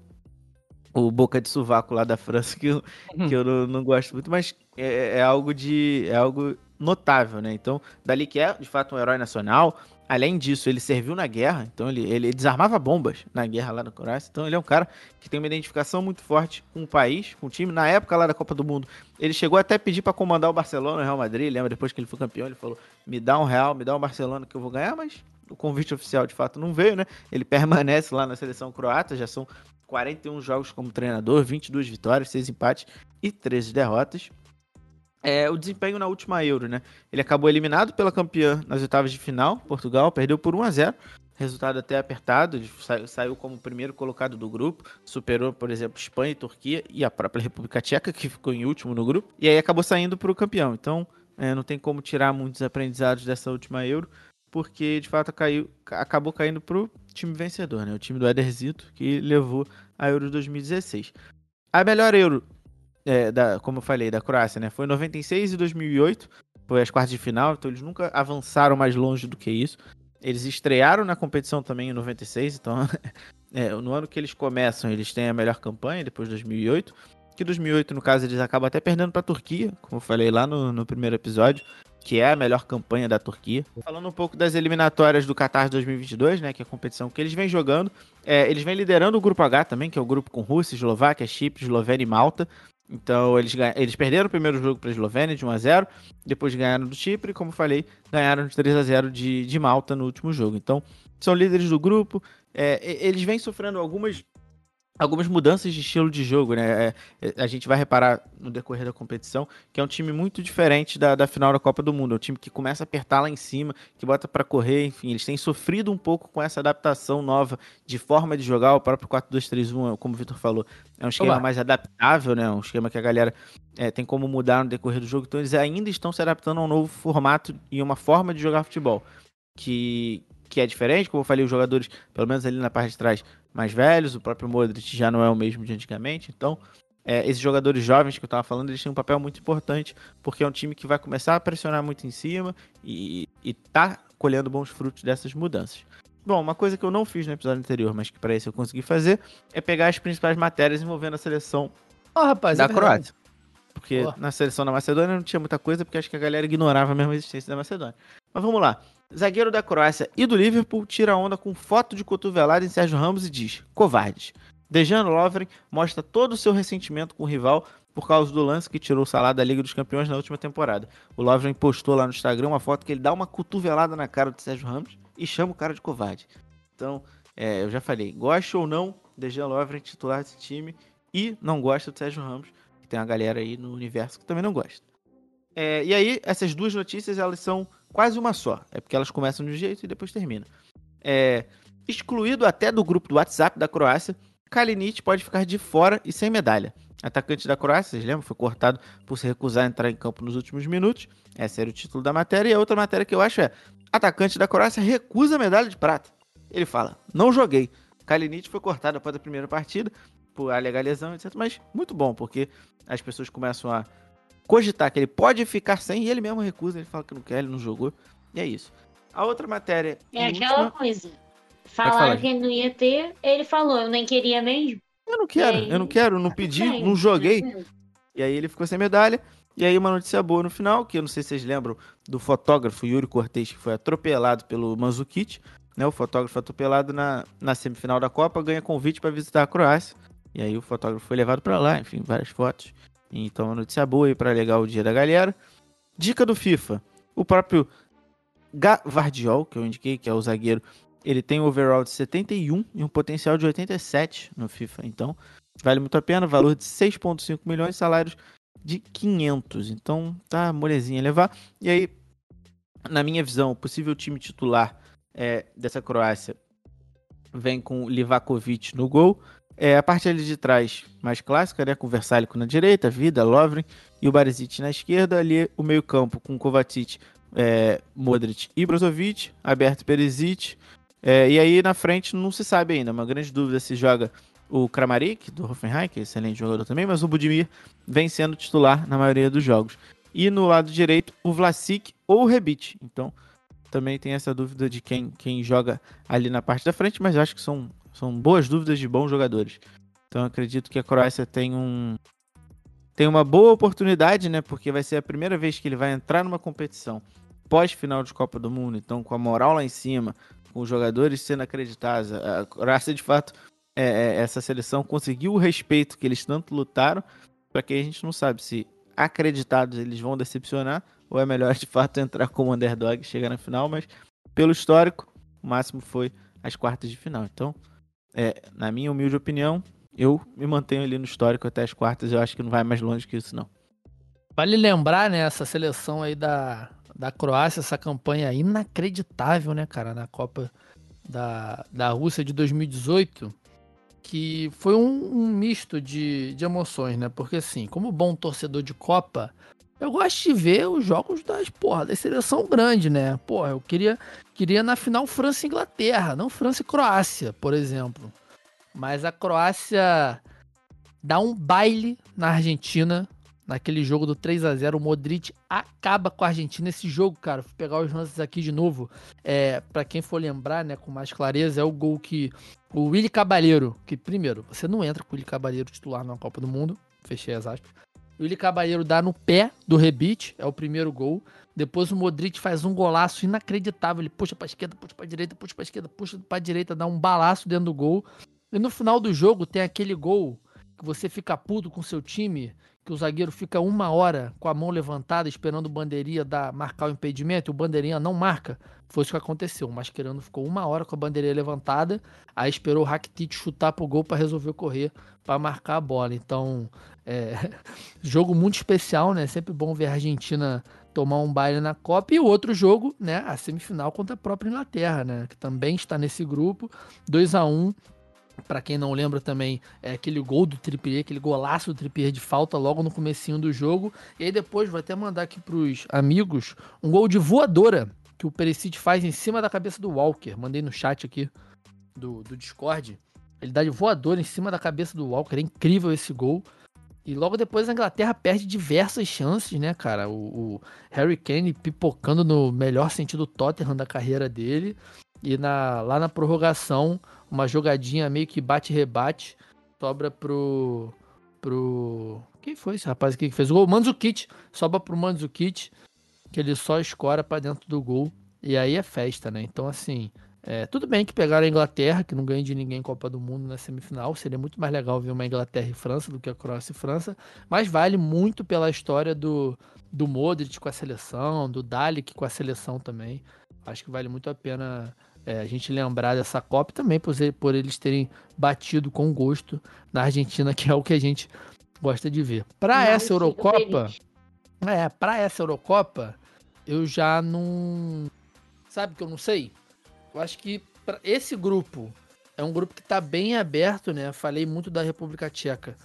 o Boca de Sovaco lá da França, que eu, que eu não, não gosto muito, mas é, é, algo de. é algo notável, né? Então, dali que é, de fato, um herói nacional. Além disso, ele serviu na guerra, então ele, ele desarmava bombas na guerra lá na Croácia. Então ele é um cara que tem uma identificação muito forte com o país, com o time. Na época lá da Copa do Mundo, ele chegou até a pedir para comandar o Barcelona, o Real Madrid. Lembra depois que ele foi campeão, ele falou: "Me dá um Real, me dá um Barcelona que eu vou ganhar", mas o convite oficial de fato não veio, né? Ele permanece lá na seleção croata, já são 41 jogos como treinador, 22 vitórias, 6 empates e 13 derrotas. É, o desempenho na última Euro, né? Ele acabou eliminado pela campeã nas oitavas de final, Portugal, perdeu por 1 a 0 resultado até apertado, saiu, como primeiro colocado do grupo, superou, por exemplo, Espanha Turquia e a própria República Tcheca, que ficou em último no grupo, e aí acabou saindo para o campeão. Então, é, não tem como tirar muitos aprendizados dessa última Euro, porque de fato caiu, acabou caindo para o time vencedor, né? O time do Ederzito, que levou a Euro 2016. A melhor Euro é, da, como eu falei, da Croácia, né? Foi 96 e 2008, foi as quartas de final, então eles nunca avançaram mais longe do que isso. Eles estrearam na competição também em 96, então é, no ano que eles começam, eles têm a melhor campanha, depois de 2008. Que 2008, no caso, eles acabam até perdendo para a Turquia, como eu falei lá no, no primeiro episódio, que é a melhor campanha da Turquia. Falando um pouco das eliminatórias do Qatar 2022, né, que é a competição que eles vêm jogando, é, eles vêm liderando o grupo H também, que é o grupo com Rússia, Eslováquia, Chipre, Eslovênia e Malta. Então eles, eles perderam o primeiro jogo para a Eslovênia de 1 a 0 depois ganharam do Chipre, como falei, ganharam de 3 a 0 de, de Malta no último jogo. Então são líderes do grupo, é, eles vêm sofrendo algumas algumas mudanças de estilo de jogo, né? É, é, a gente vai reparar no decorrer da competição que é um time muito diferente da, da final da Copa do Mundo. É um time que começa a apertar lá em cima, que bota para correr, enfim, eles têm sofrido um pouco com essa adaptação nova de forma de jogar. O próprio 4-2-3-1, como o Vitor falou, é um esquema Olá. mais adaptável, né? Um esquema que a galera é, tem como mudar no decorrer do jogo. Então eles ainda estão se adaptando a um novo formato e uma forma de jogar futebol que, que é diferente, como eu falei, os jogadores, pelo menos ali na parte de trás, mais velhos, o próprio Modric já não é o mesmo de antigamente, então é, esses jogadores jovens que eu estava falando, eles têm um papel muito importante, porque é um time que vai começar a pressionar muito em cima e, está colhendo bons frutos dessas mudanças. Bom, uma coisa que eu não fiz no episódio anterior, mas que para isso eu consegui fazer, é pegar as principais matérias envolvendo a seleção oh, rapaz, da é Croácia. Porque oh. na seleção da Macedônia não tinha muita coisa, porque acho que a galera ignorava mesmo a existência da Macedônia. Mas vamos lá. Zagueiro da Croácia e do Liverpool tira onda com foto de cotovelada em Sérgio Ramos e diz: covardes. Dejan Lovren mostra todo o seu ressentimento com o rival por causa do lance que tirou o salário da Liga dos Campeões na última temporada. O Lovren postou lá no Instagram uma foto que ele dá uma cotovelada na cara do Sérgio Ramos e chama o cara de covarde. Então, é, eu já falei, gosta ou não, Dejan Lovren titular desse time e não gosta do Sérgio Ramos, que tem uma galera aí no universo que também não gosta. É, e aí, essas duas notícias, elas são quase uma só. É porque elas começam de um jeito e depois terminam. É, excluído até do grupo do WhatsApp da Croácia, Kalinic pode ficar de fora e sem medalha. Atacante da Croácia, vocês lembram? Foi cortado por se recusar a entrar em campo nos últimos minutos. Esse era o título da matéria. E a outra matéria que eu acho é: atacante da Croácia recusa a medalha de prata. Ele fala: não joguei. Kalinic foi cortado após a primeira partida por alegar lesão, etc. Mas muito bom, porque as pessoas começam a cogitar que ele pode ficar sem e ele mesmo recusa, ele fala que não quer, ele não jogou. E é isso. A outra matéria. É aquela última... coisa. Falaram que ele não ia ter, ele falou, eu nem queria mesmo. Eu não quero, aí... eu não quero, não pedi, não joguei. E aí ele ficou sem medalha. E aí uma notícia boa no final, que eu não sei se vocês lembram do fotógrafo Yuri Cortez, que foi atropelado pelo Manzukic. Né, o fotógrafo atropelado na, na semifinal da Copa, ganha convite para visitar a Croácia. E aí o fotógrafo foi levado para lá, enfim, várias fotos. Então, uma notícia boa aí para alegar o dia da galera. Dica do FIFA: o próprio Gavardiol, que eu indiquei, que é o zagueiro, ele tem um overall de 71 e um potencial de 87 no FIFA. Então, vale muito a pena. Valor de 6,5 milhões, salários de 500. Então, tá molezinha levar. E aí, na minha visão, o possível time titular é, dessa Croácia vem com Livakovic no gol. É, a parte ali de trás, mais clássica, né? Com Versálico na direita, Vida, Lovren e o Barisic na esquerda. Ali o meio-campo com Kovacic, é, Modric e Brozovic, aberto Perisic. É, e aí na frente não se sabe ainda. Uma grande dúvida se joga o Kramaric, do Hoffenheim, que é excelente jogador também, mas o Budimir vem sendo titular na maioria dos jogos. E no lado direito, o Vlasic ou o Rebic. Então, também tem essa dúvida de quem, quem joga ali na parte da frente, mas acho que são são boas dúvidas de bons jogadores. Então acredito que a Croácia tem um tem uma boa oportunidade, né? Porque vai ser a primeira vez que ele vai entrar numa competição pós-final de Copa do Mundo, então com a moral lá em cima, com os jogadores sendo acreditados. A Croácia, de fato, é, é, essa seleção conseguiu o respeito que eles tanto lutaram, para que a gente não sabe se acreditados eles vão decepcionar ou é melhor de fato entrar como underdog e chegar na final, mas pelo histórico, o máximo foi as quartas de final. Então, é, na minha humilde opinião, eu me mantenho ali no histórico até as quartas. Eu acho que não vai mais longe que isso, não. Vale lembrar, né, essa seleção aí da, da Croácia, essa campanha inacreditável, né, cara, na Copa da, da Rússia de 2018, que foi um, um misto de, de emoções, né? Porque, assim, como bom torcedor de Copa, eu gosto de ver os jogos das, porra, da seleção grande, né? Porra, eu queria, queria na final França e Inglaterra, não França e Croácia, por exemplo. Mas a Croácia dá um baile na Argentina, naquele jogo do 3 a 0 O Modric acaba com a Argentina. Esse jogo, cara, vou pegar os lances aqui de novo. É, para quem for lembrar, né, com mais clareza, é o gol que o Willy Cabaleiro, que primeiro, você não entra com o Willy Cabaleiro titular na Copa do Mundo, fechei as aspas. O Willi Caballero dá no pé do rebite, é o primeiro gol. Depois o Modric faz um golaço inacreditável. Ele puxa pra esquerda, puxa pra direita, puxa pra esquerda, puxa pra direita, dá um balaço dentro do gol. E no final do jogo tem aquele gol que você fica puto com seu time, que o zagueiro fica uma hora com a mão levantada esperando o bandeirinha dar, marcar o impedimento e o bandeirinha não marca. Foi isso que aconteceu. O Mascherano ficou uma hora com a bandeirinha levantada, aí esperou o Rakitic chutar pro gol para resolver correr para marcar a bola. Então, é, jogo muito especial, né? Sempre bom ver a Argentina tomar um baile na Copa. E o outro jogo, né? A semifinal contra a própria Inglaterra, né? Que também está nesse grupo. 2 a 1 para quem não lembra também, é aquele gol do Trippier, aquele golaço do Trippier de falta logo no comecinho do jogo. E aí depois vou até mandar aqui pros amigos um gol de voadora que o Perisic faz em cima da cabeça do Walker. Mandei no chat aqui do, do Discord. Ele dá de voadora em cima da cabeça do Walker. É incrível esse gol. E logo depois a Inglaterra perde diversas chances, né, cara? O, o Harry Kane pipocando no melhor sentido Tottenham da carreira dele. E na, lá na prorrogação, uma jogadinha meio que bate-rebate, sobra pro. pro. Quem foi esse rapaz aqui que fez o gol? Mandzukic. Sobra pro Mandzukic, que ele só escora para dentro do gol. E aí é festa, né? Então, assim. É, tudo bem que pegaram a Inglaterra, que não ganha de ninguém Copa do Mundo na semifinal. Seria muito mais legal ver uma Inglaterra e França do que a Croácia e França. Mas vale muito pela história do, do Modric com a seleção, do Dalik com a seleção também. Acho que vale muito a pena é, a gente lembrar dessa Copa também por, por eles terem batido com gosto na Argentina, que é o que a gente gosta de ver. Para essa Eurocopa, é, para essa Eurocopa, eu já não sabe que eu não sei. Eu acho que esse grupo é um grupo que está bem aberto, né? Falei muito da República Tcheca,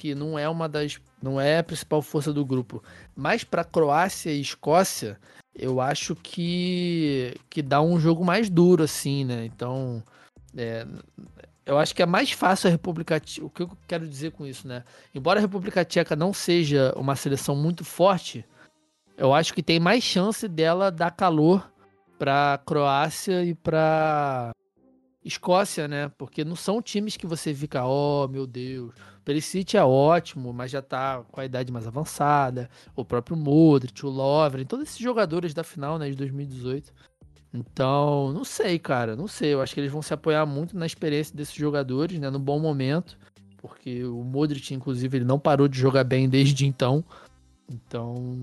que não é uma das, não é a principal força do grupo, mas para Croácia e Escócia eu acho que, que dá um jogo mais duro, assim, né? Então, é, eu acho que é mais fácil a República Tcheca. O que eu quero dizer com isso, né? Embora a República Tcheca não seja uma seleção muito forte, eu acho que tem mais chance dela dar calor para Croácia e para Escócia, né? Porque não são times que você fica, oh meu Deus. Perisic é ótimo, mas já tá com a idade mais avançada. O próprio Modric, o Lovren, todos esses jogadores da final, né, de 2018. Então, não sei, cara, não sei. Eu acho que eles vão se apoiar muito na experiência desses jogadores, né, no bom momento. Porque o Modric, inclusive, ele não parou de jogar bem desde então. Então,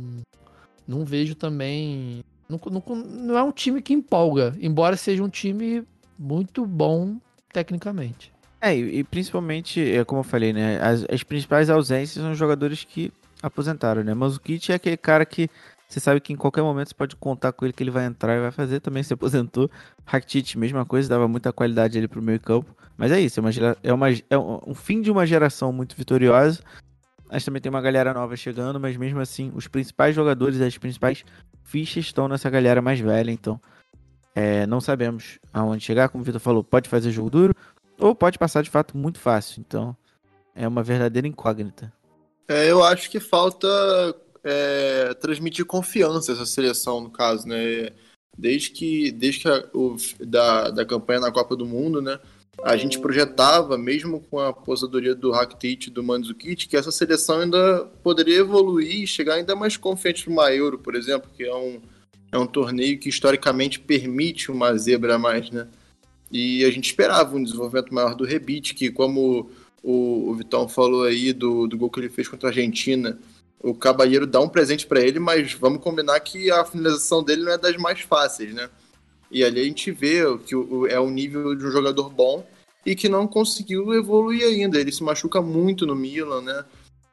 não vejo também. Não, não, não é um time que empolga, embora seja um time muito bom tecnicamente. É, e, e principalmente, é como eu falei, né? As, as, principais ausências são jogadores que aposentaram, né? Mas o Kit é aquele cara que você sabe que em qualquer momento você pode contar com ele que ele vai entrar e vai fazer. Também se aposentou. Rakitic, mesma coisa, dava muita qualidade ali pro meio campo. Mas é isso, é, uma, é, uma, é um fim de uma geração muito vitoriosa. Mas também tem uma galera nova chegando, mas mesmo assim, os principais jogadores, as principais fichas estão nessa galera mais velha, então é, não sabemos aonde chegar, como o Vitor falou, pode fazer jogo duro ou pode passar de fato muito fácil. Então é uma verdadeira incógnita. É, eu acho que falta é, transmitir confiança essa seleção, no caso, né? Desde que, desde que a, o, da, da campanha na Copa do Mundo, né? A gente projetava, mesmo com a aposentadoria do Rakitic e do Mandzukic, que essa seleção ainda poderia evoluir e chegar ainda mais confiante para uma Euro, por exemplo, que é um, é um torneio que historicamente permite uma zebra a mais, né? E a gente esperava um desenvolvimento maior do Rebite, que como o, o Vitão falou aí do, do gol que ele fez contra a Argentina, o Cabalheiro dá um presente para ele, mas vamos combinar que a finalização dele não é das mais fáceis, né? E ali a gente vê que é o nível de um jogador bom e que não conseguiu evoluir ainda. Ele se machuca muito no Milan, né?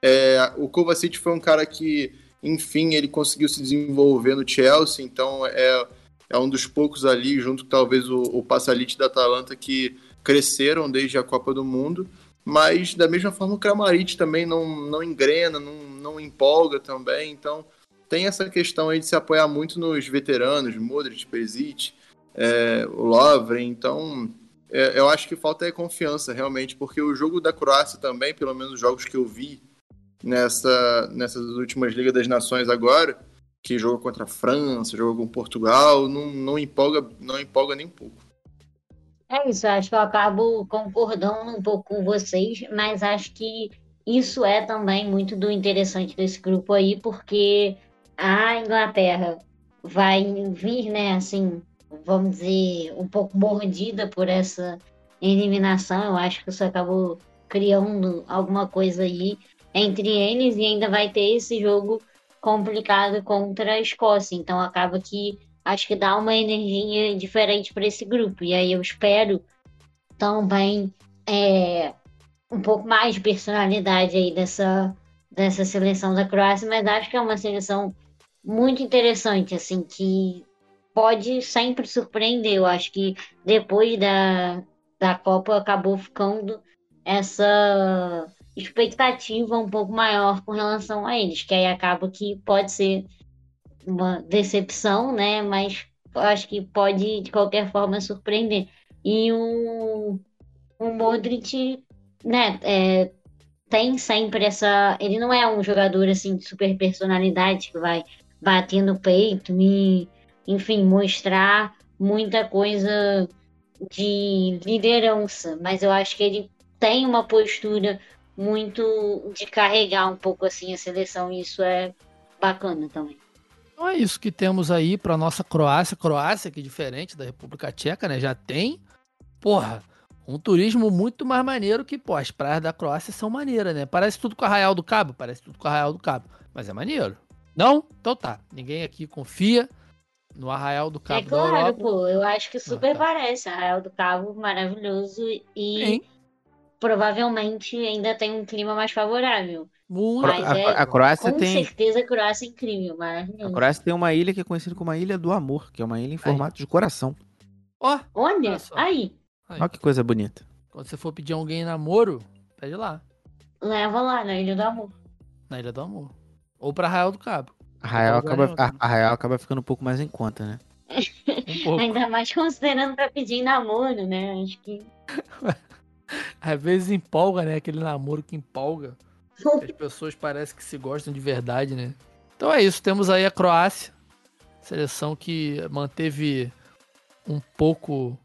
É, o Kovacic foi um cara que enfim, ele conseguiu se desenvolver no Chelsea, então é, é um dos poucos ali, junto talvez o, o Passalite da Atalanta, que cresceram desde a Copa do Mundo. Mas da mesma forma o Kramaric também não, não engrena, não, não empolga também. Então tem essa questão aí de se apoiar muito nos veteranos, Modric, Perisic, é, o Lovren. Então é, eu acho que falta é confiança realmente, porque o jogo da Croácia também, pelo menos os jogos que eu vi, nessa, nessas últimas Ligas das Nações agora, que jogou contra a França, jogou com Portugal, não, não, empolga, não empolga nem um pouco. É isso, acho que eu acabo concordando um pouco com vocês, mas acho que isso é também muito do interessante desse grupo aí, porque a Inglaterra vai vir, né, assim, vamos dizer, um pouco mordida por essa eliminação. Eu acho que isso acabou criando alguma coisa aí entre eles e ainda vai ter esse jogo complicado contra a Escócia. Então acaba que acho que dá uma energia diferente para esse grupo. E aí eu espero também é, um pouco mais de personalidade aí dessa, dessa seleção da Croácia, mas acho que é uma seleção muito interessante, assim, que pode sempre surpreender. Eu acho que depois da, da Copa acabou ficando essa expectativa um pouco maior com relação a eles, que aí acaba que pode ser uma decepção, né? Mas eu acho que pode de qualquer forma surpreender. E o, o Modric, né, é, tem sempre essa. Ele não é um jogador assim de super personalidade que vai bater no peito e, enfim, mostrar muita coisa de liderança, mas eu acho que ele tem uma postura muito de carregar um pouco assim a seleção e isso é bacana também. Então é isso que temos aí para nossa Croácia, Croácia que é diferente da República Tcheca, né? Já tem, porra, um turismo muito mais maneiro que, pô, as praias da Croácia são maneiras, né? Parece tudo com Arraial do Cabo, parece tudo com Arraial do Cabo, mas é maneiro. Não? Então tá. Ninguém aqui confia no Arraial do Cabo. É claro, pô. Eu acho que super ah, tá. parece. Arraial do Cabo, maravilhoso. E Sim. Provavelmente ainda tem um clima mais favorável. Muito. Mas a, é, a Croácia com tem. Com certeza a Croácia é incrível, maravilhoso. A Croácia tem uma ilha que é conhecida como a Ilha do Amor, que é uma ilha em formato aí. de coração. Ó, oh, olha, aí. aí. Olha que coisa bonita. Quando você for pedir alguém namoro, pede lá. Leva lá, na Ilha do Amor. Na Ilha do Amor. Ou pra Arraial do Cabo. Arraial acaba, a, Arraial acaba ficando um pouco mais em conta, né? Um Ainda mais considerando pra pedir namoro, né? Acho que. Às vezes empolga, né? Aquele namoro que empolga. As pessoas parecem que se gostam de verdade, né? Então é isso. Temos aí a Croácia. Seleção que manteve um pouco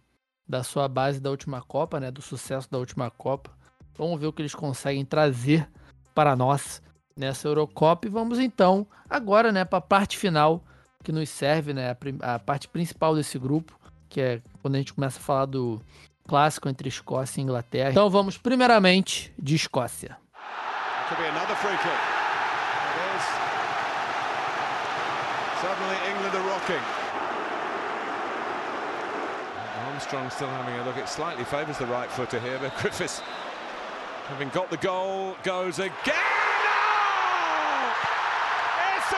da sua base da última Copa, né? Do sucesso da última Copa. Vamos ver o que eles conseguem trazer para nós nessa Eurocopa. E vamos então agora, né, para a parte final que nos serve, né, a, a, parte principal desse grupo, que é quando a gente começa a falar do clássico entre Escócia e Inglaterra. Então vamos primeiramente de Escócia. Armstrong still having a look. It slightly favours the right footer here, but Griffiths, having got the goal, goes again.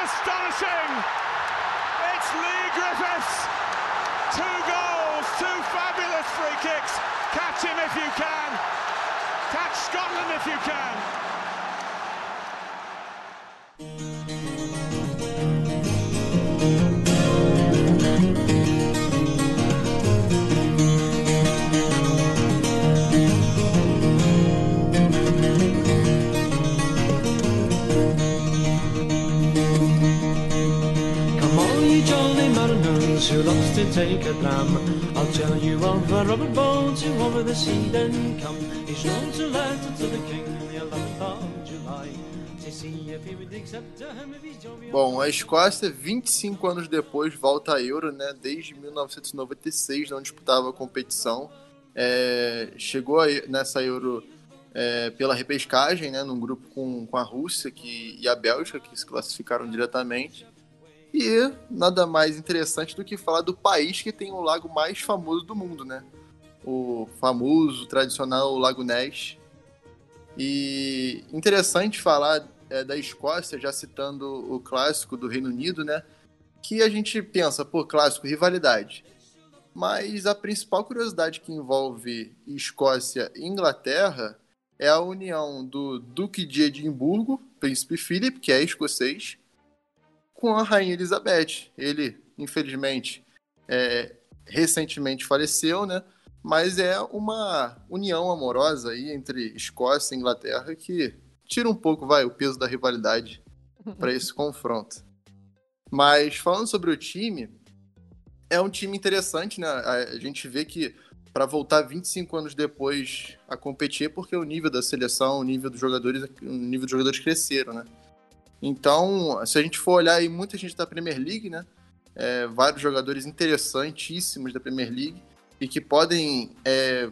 astonishing. It's Lee Griffiths. Two goals, two fabulous free kicks. Catch him if you can. Catch Scotland if you can. To take a dram. I'll tell you of a Bones who over the sea then come. He's known to letter to the king the 11th of July. Bom, a Escócia, 25 anos depois, volta à Euro, né? Desde 1996 não disputava a competição. É, chegou a, nessa Euro é, pela repescagem, né? Num grupo com, com a Rússia que, e a Bélgica, que se classificaram diretamente. E nada mais interessante do que falar do país que tem o lago mais famoso do mundo, né? O famoso, tradicional Lago Ness. E interessante falar é, da Escócia, já citando o clássico do Reino Unido, né? Que a gente pensa, pô, clássico, rivalidade. Mas a principal curiosidade que envolve Escócia e Inglaterra é a união do Duque de Edimburgo, Príncipe Philip, que é escocês, com a Rainha Elizabeth. Ele, infelizmente, é, recentemente faleceu, né? Mas é uma união amorosa aí entre Escócia e Inglaterra que tira um pouco, vai, o peso da rivalidade para esse confronto. Mas falando sobre o time, é um time interessante, né? A gente vê que para voltar 25 anos depois a competir, é porque o nível da seleção, o nível dos jogadores, o nível dos jogadores cresceram, né? Então, se a gente for olhar aí, muita gente da Premier League, né? É, vários jogadores interessantíssimos da Premier League e que podem é,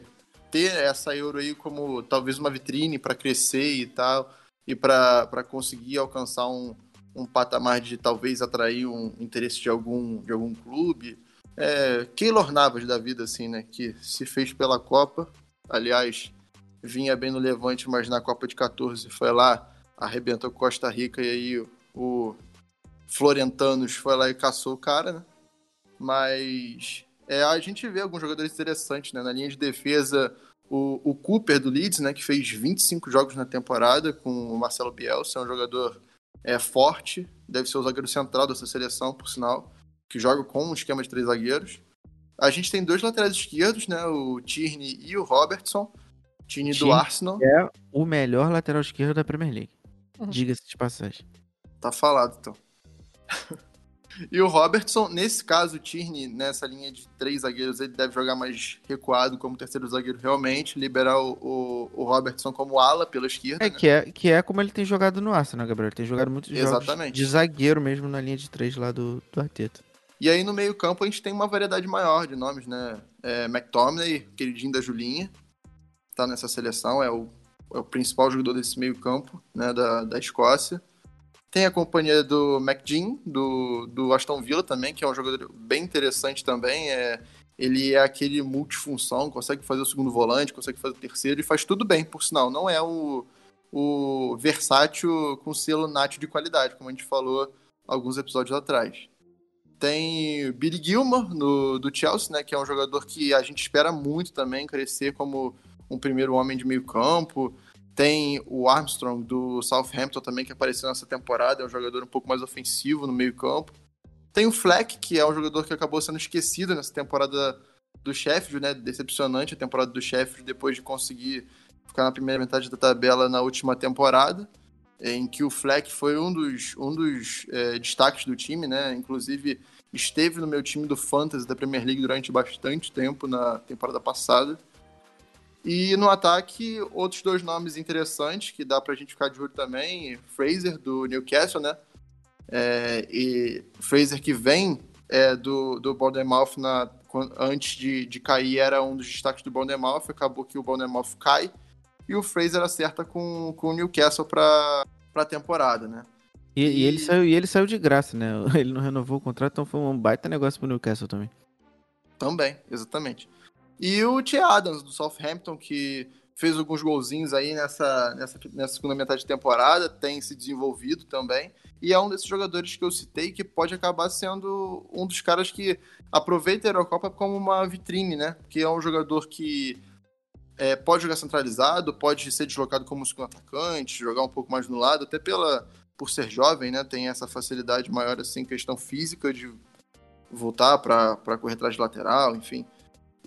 ter essa Euro aí como talvez uma vitrine para crescer e tal, e para conseguir alcançar um, um patamar de talvez atrair um interesse de algum, de algum clube. É, Keylor Navas da vida, assim, né? Que se fez pela Copa. Aliás, vinha bem no Levante, mas na Copa de 14 foi lá, arrebentou Costa Rica e aí o Florentanos foi lá e caçou o cara, né? Mas é, a gente vê alguns jogadores interessantes, né? Na linha de defesa, o, o Cooper do Leeds, né? Que fez 25 jogos na temporada com o Marcelo Bielsa, é um jogador é, forte, deve ser o zagueiro central dessa seleção, por sinal, que joga com um esquema de três zagueiros. A gente tem dois laterais esquerdos, né? O Tierney e o Robertson. Tierney do Arsenal. É o melhor lateral esquerdo da Premier League. Uhum. Diga-se de passagem. Tá falado, então. e o Robertson, nesse caso, o Tierney, nessa linha de três zagueiros, ele deve jogar mais recuado como terceiro zagueiro realmente, liberar o, o, o Robertson como ala pela esquerda. É, né? que é que é como ele tem jogado no Arsenal, né, Gabriel? Ele tem jogado muitos Exatamente. de zagueiro mesmo na linha de três lá do, do Arteta. E aí no meio campo a gente tem uma variedade maior de nomes, né? É, McTominay, queridinho da Julinha, tá nessa seleção, é o, é o principal jogador desse meio campo, né, da, da Escócia. Tem a companhia do McGinn, do, do Aston Villa também, que é um jogador bem interessante também. É, ele é aquele multifunção, consegue fazer o segundo volante, consegue fazer o terceiro e faz tudo bem, por sinal. Não é o, o versátil com selo nato de qualidade, como a gente falou alguns episódios atrás. Tem Billy Gilmore no, do Chelsea, né, que é um jogador que a gente espera muito também crescer como um primeiro homem de meio campo. Tem o Armstrong do Southampton também, que apareceu nessa temporada, é um jogador um pouco mais ofensivo no meio-campo. Tem o Fleck, que é um jogador que acabou sendo esquecido nessa temporada do Sheffield, né? Decepcionante a temporada do Sheffield depois de conseguir ficar na primeira metade da tabela na última temporada, em que o Fleck foi um dos, um dos é, destaques do time, né? Inclusive esteve no meu time do Fantasy da Premier League durante bastante tempo na temporada passada. E no ataque, outros dois nomes interessantes que dá pra gente ficar de olho também. Fraser, do Newcastle, né? É, e Fraser que vem é, do, do Bournemouth na, antes de, de cair era um dos destaques do Bournemouth, acabou que o Bournemouth cai e o Fraser acerta com, com o Newcastle para a temporada, né? E... e, ele saiu, e ele saiu de graça, né? Ele não renovou o contrato, então foi um baita negócio pro Newcastle também. Também, exatamente. E o Tia Adams, do Southampton, que fez alguns golzinhos aí nessa, nessa, nessa segunda metade de temporada, tem se desenvolvido também. E é um desses jogadores que eu citei que pode acabar sendo um dos caras que aproveita a Eurocopa como uma vitrine, né? Que é um jogador que é, pode jogar centralizado, pode ser deslocado como segundo atacante, jogar um pouco mais no lado, até pela por ser jovem, né? Tem essa facilidade maior assim, questão física de voltar para correr atrás de lateral, enfim.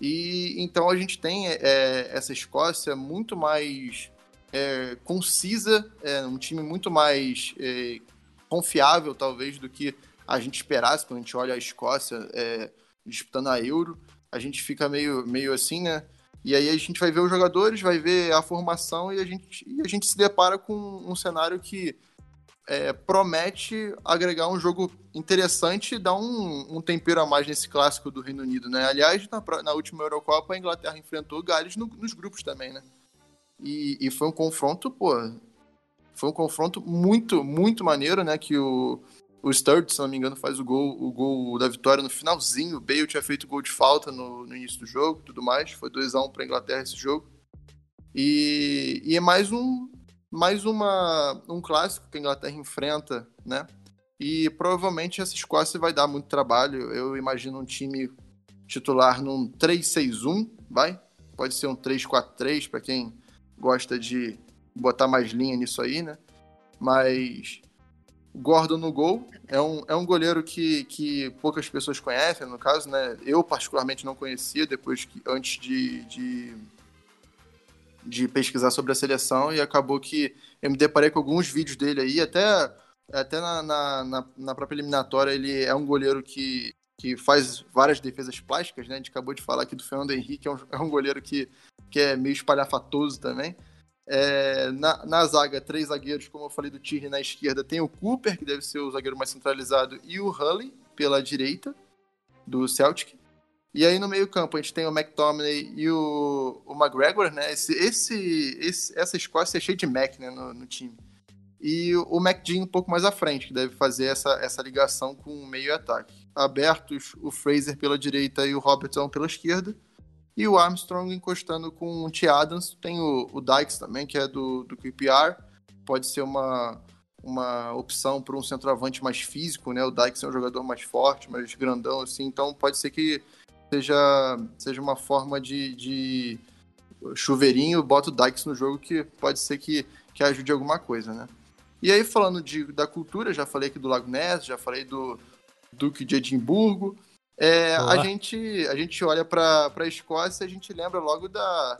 E então a gente tem é, essa Escócia muito mais é, concisa, é, um time muito mais é, confiável, talvez, do que a gente esperasse quando a gente olha a Escócia é, disputando a Euro. A gente fica meio, meio assim, né? E aí a gente vai ver os jogadores, vai ver a formação e a gente, e a gente se depara com um cenário que é, promete agregar um jogo interessante e dar um, um, tempero a mais nesse clássico do Reino Unido, né? Aliás, na, na última Eurocopa, a Inglaterra enfrentou Gales no, nos grupos também, né? E, e, foi um confronto, pô... Foi um confronto muito, muito maneiro, né? Que o, o Sturridge, se não me engano, faz o gol, o gol da vitória no finalzinho. O Bale tinha feito gol de falta no, no início do jogo tudo mais. Foi 2x1 para a Inglaterra esse jogo. E, e é mais um, mais uma, um clássico que a Inglaterra enfrenta, né? E provavelmente essa Escócia vai dar muito trabalho. Eu imagino um time titular num 3-6-1, vai? Pode ser um 3-4-3 para quem gosta de botar mais linha nisso aí, né? Mas Gordon no gol é um, é um goleiro que, que poucas pessoas conhecem, no caso, né? Eu particularmente não conhecia depois que antes de, de de pesquisar sobre a seleção e acabou que eu me deparei com alguns vídeos dele aí, até, até na, na, na, na própria eliminatória ele é um goleiro que, que faz várias defesas plásticas, né? A gente acabou de falar aqui do Fernando Henrique, é um, é um goleiro que, que é meio espalhafatoso também. É, na, na zaga, três zagueiros, como eu falei do Thierry na esquerda, tem o Cooper, que deve ser o zagueiro mais centralizado, e o Hully pela direita, do Celtic. E aí no meio-campo a gente tem o McTominay e o, o McGregor, né? Esse, esse, esse, essa Escócia é cheia de Mac né, no, no time. e o McGinn um pouco mais à frente, que deve fazer essa, essa ligação com o meio e ataque. Abertos, o Fraser pela direita e o Robertson pela esquerda. E o Armstrong encostando com o T. Adams. Tem o, o Dykes também, que é do, do QPR. Pode ser uma, uma opção para um centroavante mais físico, né? O Dykes é um jogador mais forte, mais grandão, assim. Então pode ser que seja, seja uma forma de, de chuveirinho, bota o Dykes no jogo, que pode ser que, que ajude alguma coisa, né? E aí, falando de, da cultura, já falei aqui do Lago Ness, já falei do Duque de Edimburgo. É, a, gente, a gente olha para a Escócia e a gente lembra logo da,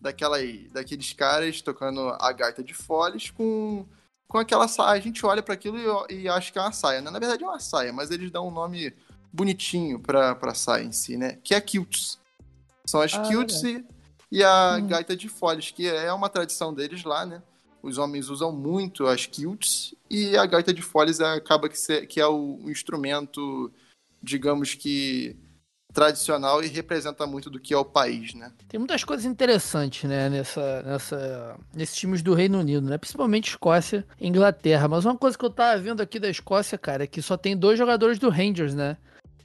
daquela, daqueles caras tocando a gaita de foles com, com aquela saia. A gente olha para aquilo e, e, acha que é uma saia. Né? Na verdade é uma saia, mas eles dão um nome bonitinho para a em si, né? Que é kilts. São as ah, kilts e, e, a hum. gaita de foles, que é uma tradição deles lá, né? os homens usam muito as kilts e a gaita de foles acaba que, ser, que é o, o instrumento, digamos que tradicional e representa muito do que é o país, né? Tem muitas coisas interessantes, né, nessa, nessa, nesses times do Reino Unido, né? Principalmente Escócia e Inglaterra. Mas uma coisa que eu tava vendo aqui da Escócia, cara, é que só tem dois jogadores do Rangers, né?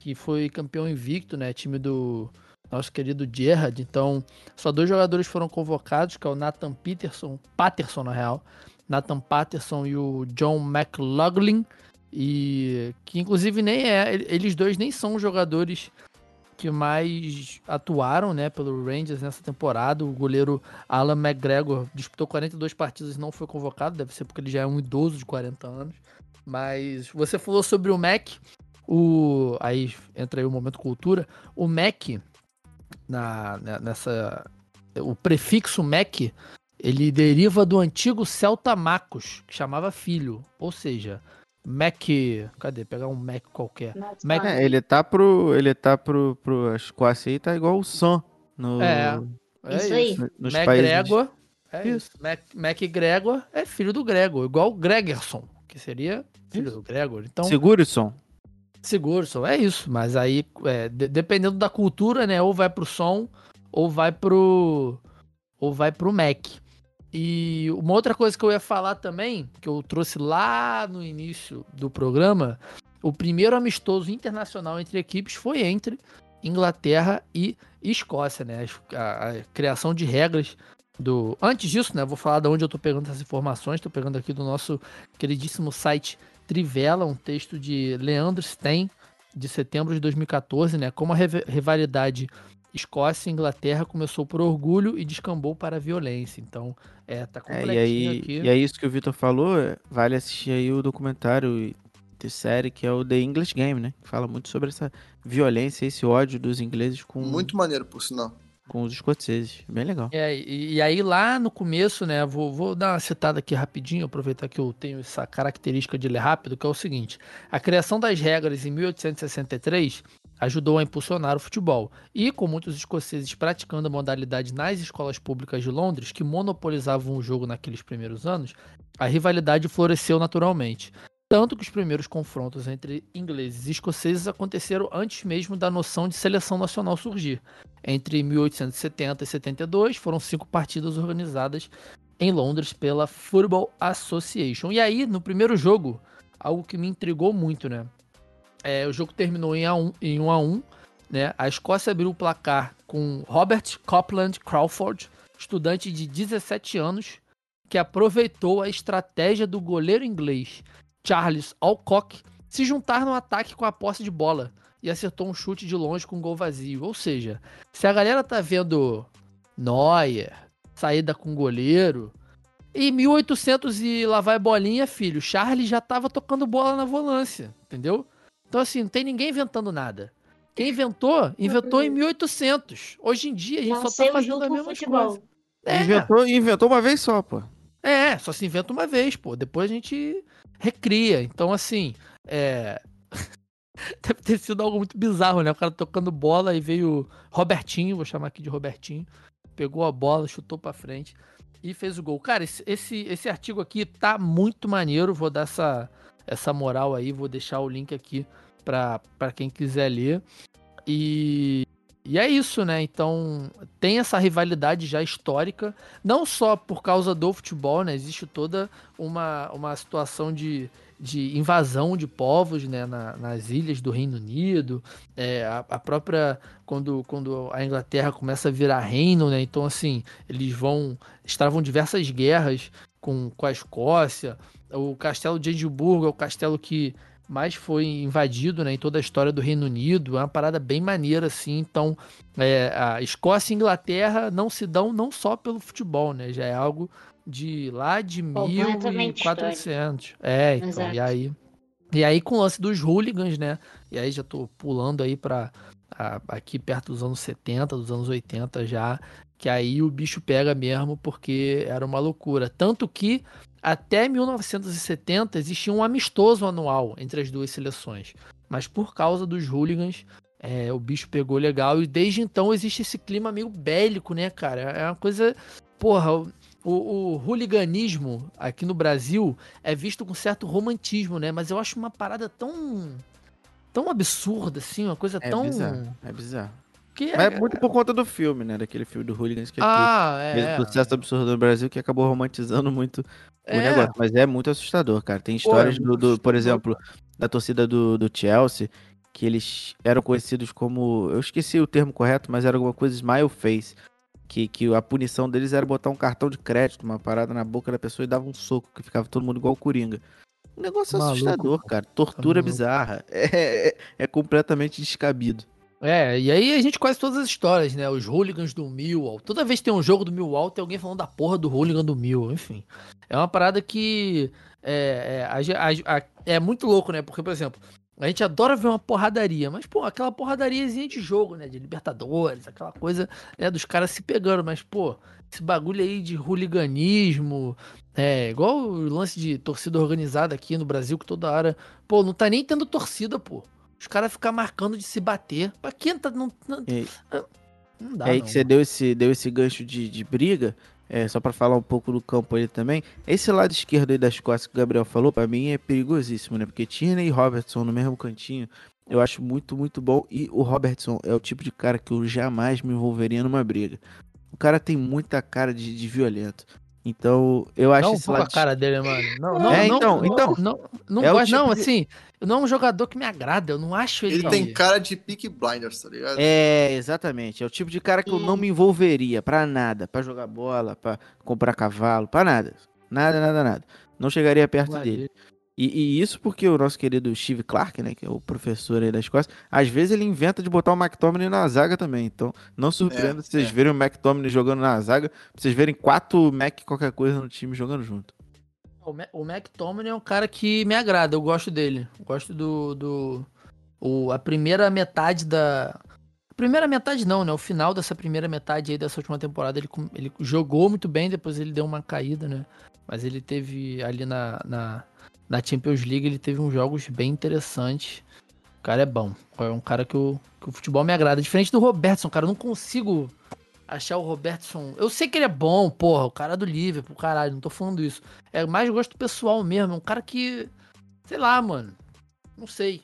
Que foi campeão invicto, né? Time do nosso querido Gerrard. Então, só dois jogadores foram convocados, que é o Nathan Peterson, Patterson na real, Nathan Patterson e o John McLaughlin, e que inclusive nem é, eles dois nem são jogadores que mais atuaram, né, pelo Rangers nessa temporada. O goleiro Alan McGregor disputou 42 partidas e não foi convocado, deve ser porque ele já é um idoso de 40 anos. Mas você falou sobre o Mac, o aí entra aí o momento cultura. O Mac na, né, nessa. O prefixo Mac ele deriva do antigo Celta Macos, que chamava filho. Ou seja, Mac. Cadê? Pegar um Mac qualquer. Mac... É, ele tá pro. Ele tá pro, pro Escócia aí, tá igual o Son. No, é. É isso aí. Nos Mac países... Gregor. É isso. Mac, Mac Gregor é filho do Gregor, igual o Gregerson, que seria filho isso. do Gregor. Então, Segurisson. Seguro, só é isso. Mas aí, é, de, dependendo da cultura, né? Ou vai pro som, ou vai pro. Ou vai pro Mac. E uma outra coisa que eu ia falar também, que eu trouxe lá no início do programa, o primeiro amistoso internacional entre equipes foi entre Inglaterra e Escócia, né? A, a criação de regras do. Antes disso, né? Vou falar de onde eu tô pegando essas informações. Tô pegando aqui do nosso queridíssimo site Trivela, um texto de Leandro Stein, de setembro de 2014, né? Como a rivalidade Escócia e Inglaterra começou por orgulho e descambou para a violência. Então, é, tá completinho é, e aí, aqui. E é isso que o Vitor falou, é, vale assistir aí o documentário de série que é o The English Game, né? Que fala muito sobre essa violência, esse ódio dos ingleses com... Muito maneiro, por sinal com os escoceses. Bem legal. É, e, e, aí lá no começo, né, vou, vou dar uma citada aqui rapidinho, aproveitar que eu tenho essa característica de ler rápido, que é o seguinte: a criação das regras em 1863 ajudou a impulsionar o futebol. E com muitos escoceses praticando a modalidade nas escolas públicas de Londres, que monopolizavam o jogo naqueles primeiros anos, a rivalidade floresceu naturalmente. Tanto que os primeiros confrontos entre ingleses e escoceses aconteceram antes mesmo da noção de seleção nacional surgir. Entre 1870 e 72 foram cinco partidas organizadas em Londres pela Football Association. E aí, no primeiro jogo, algo que me intrigou muito, né? É, o jogo terminou em 1 um, em 1 a 1, né? A Escócia abriu o placar com Robert Copland Crawford, estudante de 17 anos, que aproveitou a estratégia do goleiro inglês Charles Alcock se juntar no ataque com a posse de bola e acertou um chute de longe com um gol vazio. Ou seja, se a galera tá vendo Neuer, saída com goleiro, em 1800 e lá vai bolinha, filho, Charles já tava tocando bola na volância, entendeu? Então assim, não tem ninguém inventando nada. Quem inventou, inventou em 1800. Hoje em dia a gente só tá fazendo a mesma coisa. É. Inventou, inventou uma vez só, pô. É, só se inventa uma vez, pô. Depois a gente recria. Então, assim, é. Deve ter sido algo muito bizarro, né? O cara tocando bola e veio Robertinho, vou chamar aqui de Robertinho. Pegou a bola, chutou pra frente e fez o gol. Cara, esse, esse, esse artigo aqui tá muito maneiro. Vou dar essa, essa moral aí, vou deixar o link aqui pra quem quiser ler. E, e é isso, né? Então tem essa rivalidade já histórica, não só por causa do futebol, né? Existe toda uma, uma situação de, de invasão de povos né? Na, nas ilhas do Reino Unido, é, a, a, própria quando, quando a Inglaterra começa a virar reino, né? Então assim eles vão estavam diversas guerras com, com a Escócia. O castelo de Edimburgo é o castelo que mais foi invadido né, em toda a história do Reino Unido. É uma parada bem maneira, assim. Então, é, a Escócia e Inglaterra não se dão não só pelo futebol, né? Já é algo de lá de 1400. É, então, Exato. e aí. E aí, com o lance dos hooligans, né? E aí já tô pulando aí para aqui perto dos anos 70, dos anos 80 já, que aí o bicho pega mesmo, porque era uma loucura. Tanto que até 1970 existia um amistoso anual entre as duas seleções, mas por causa dos hooligans, é, o bicho pegou legal e desde então existe esse clima meio bélico, né, cara? É uma coisa. Porra, o, o, hooliganismo aqui no Brasil é visto com certo romantismo, né? Mas eu acho uma parada tão. tão absurda, assim, uma coisa é tão. Bizarro, é bizarro. Que Mas é, é muito por conta do filme, né? Daquele filme do Hooligans que ah, aqui, é. sucesso absurdo no Brasil que acabou romantizando muito o é. negócio. Mas é muito assustador, cara. Tem histórias Pô, é do, do por exemplo, da torcida do, do Chelsea, que eles eram conhecidos como. Eu esqueci o termo correto, mas era alguma coisa smile face. Que, que a punição deles era botar um cartão de crédito, uma parada na boca da pessoa e dava um soco, que ficava todo mundo igual o Coringa. Um negócio Maluco, assustador, cara. Tortura bizarra. É, é, é completamente descabido. É, e aí a gente conhece todas as histórias, né? Os hooligans do Millwall. Toda vez que tem um jogo do Millwall, tem alguém falando da porra do hooligan do Millwall, enfim. É uma parada que é, é, é muito louco, né? Porque, por exemplo, a gente adora ver uma porradaria, mas, pô, aquela porradariazinha de jogo, né? De Libertadores, aquela coisa né, dos caras se pegando, mas, pô, esse bagulho aí de hooliganismo, é igual o lance de torcida organizada aqui no Brasil, que toda hora, pô, não tá nem tendo torcida, pô. Os caras ficam marcando de se bater. Pra quem tá. Não, não, não dá. É aí não. que você deu esse, deu esse gancho de, de briga. É, só para falar um pouco do campo aí também. Esse lado esquerdo aí das costas que o Gabriel falou, para mim é perigosíssimo, né? Porque Tina e Robertson no mesmo cantinho, eu acho muito, muito bom. E o Robertson é o tipo de cara que eu jamais me envolveria numa briga. O cara tem muita cara de, de violento. Então, eu acho não, esse lado... a cara dele, mano. Não, não, é, não, então, não, então. Não, não, é gosto, tipo não, de... assim, não é um jogador que me agrada, eu não acho ele. Ele tem cara de pick blinders, tá ligado? É, exatamente. É o tipo de cara que eu não me envolveria para nada, para jogar bola, para comprar cavalo, para nada. Nada, nada, nada. Não chegaria perto dele. E, e, isso porque o nosso querido Steve Clark, né, que é o professor aí das costas, às vezes ele inventa de botar o McTominay na zaga também. Então, não surpreenda é, se vocês é. verem o McTominay jogando na zaga, pra vocês verem quatro Mac qualquer coisa no time jogando junto. O, Mac, o McTominay é um cara que me agrada, eu gosto dele. Eu gosto do. do o, a primeira metade da. A primeira metade não, né? O final dessa primeira metade aí dessa última temporada ele, ele jogou muito bem, depois ele deu uma caída, né? Mas ele teve ali na, na na Champions League ele teve uns jogos bem interessantes. O cara é bom. É um cara que o, que o futebol me agrada. Diferente do Robertson, cara. Eu não consigo achar o Robertson. Eu sei que ele é bom, porra. O cara é do Liverpool, caralho. Não tô falando isso. É mais gosto pessoal mesmo. É um cara que. Sei lá, mano. Não sei.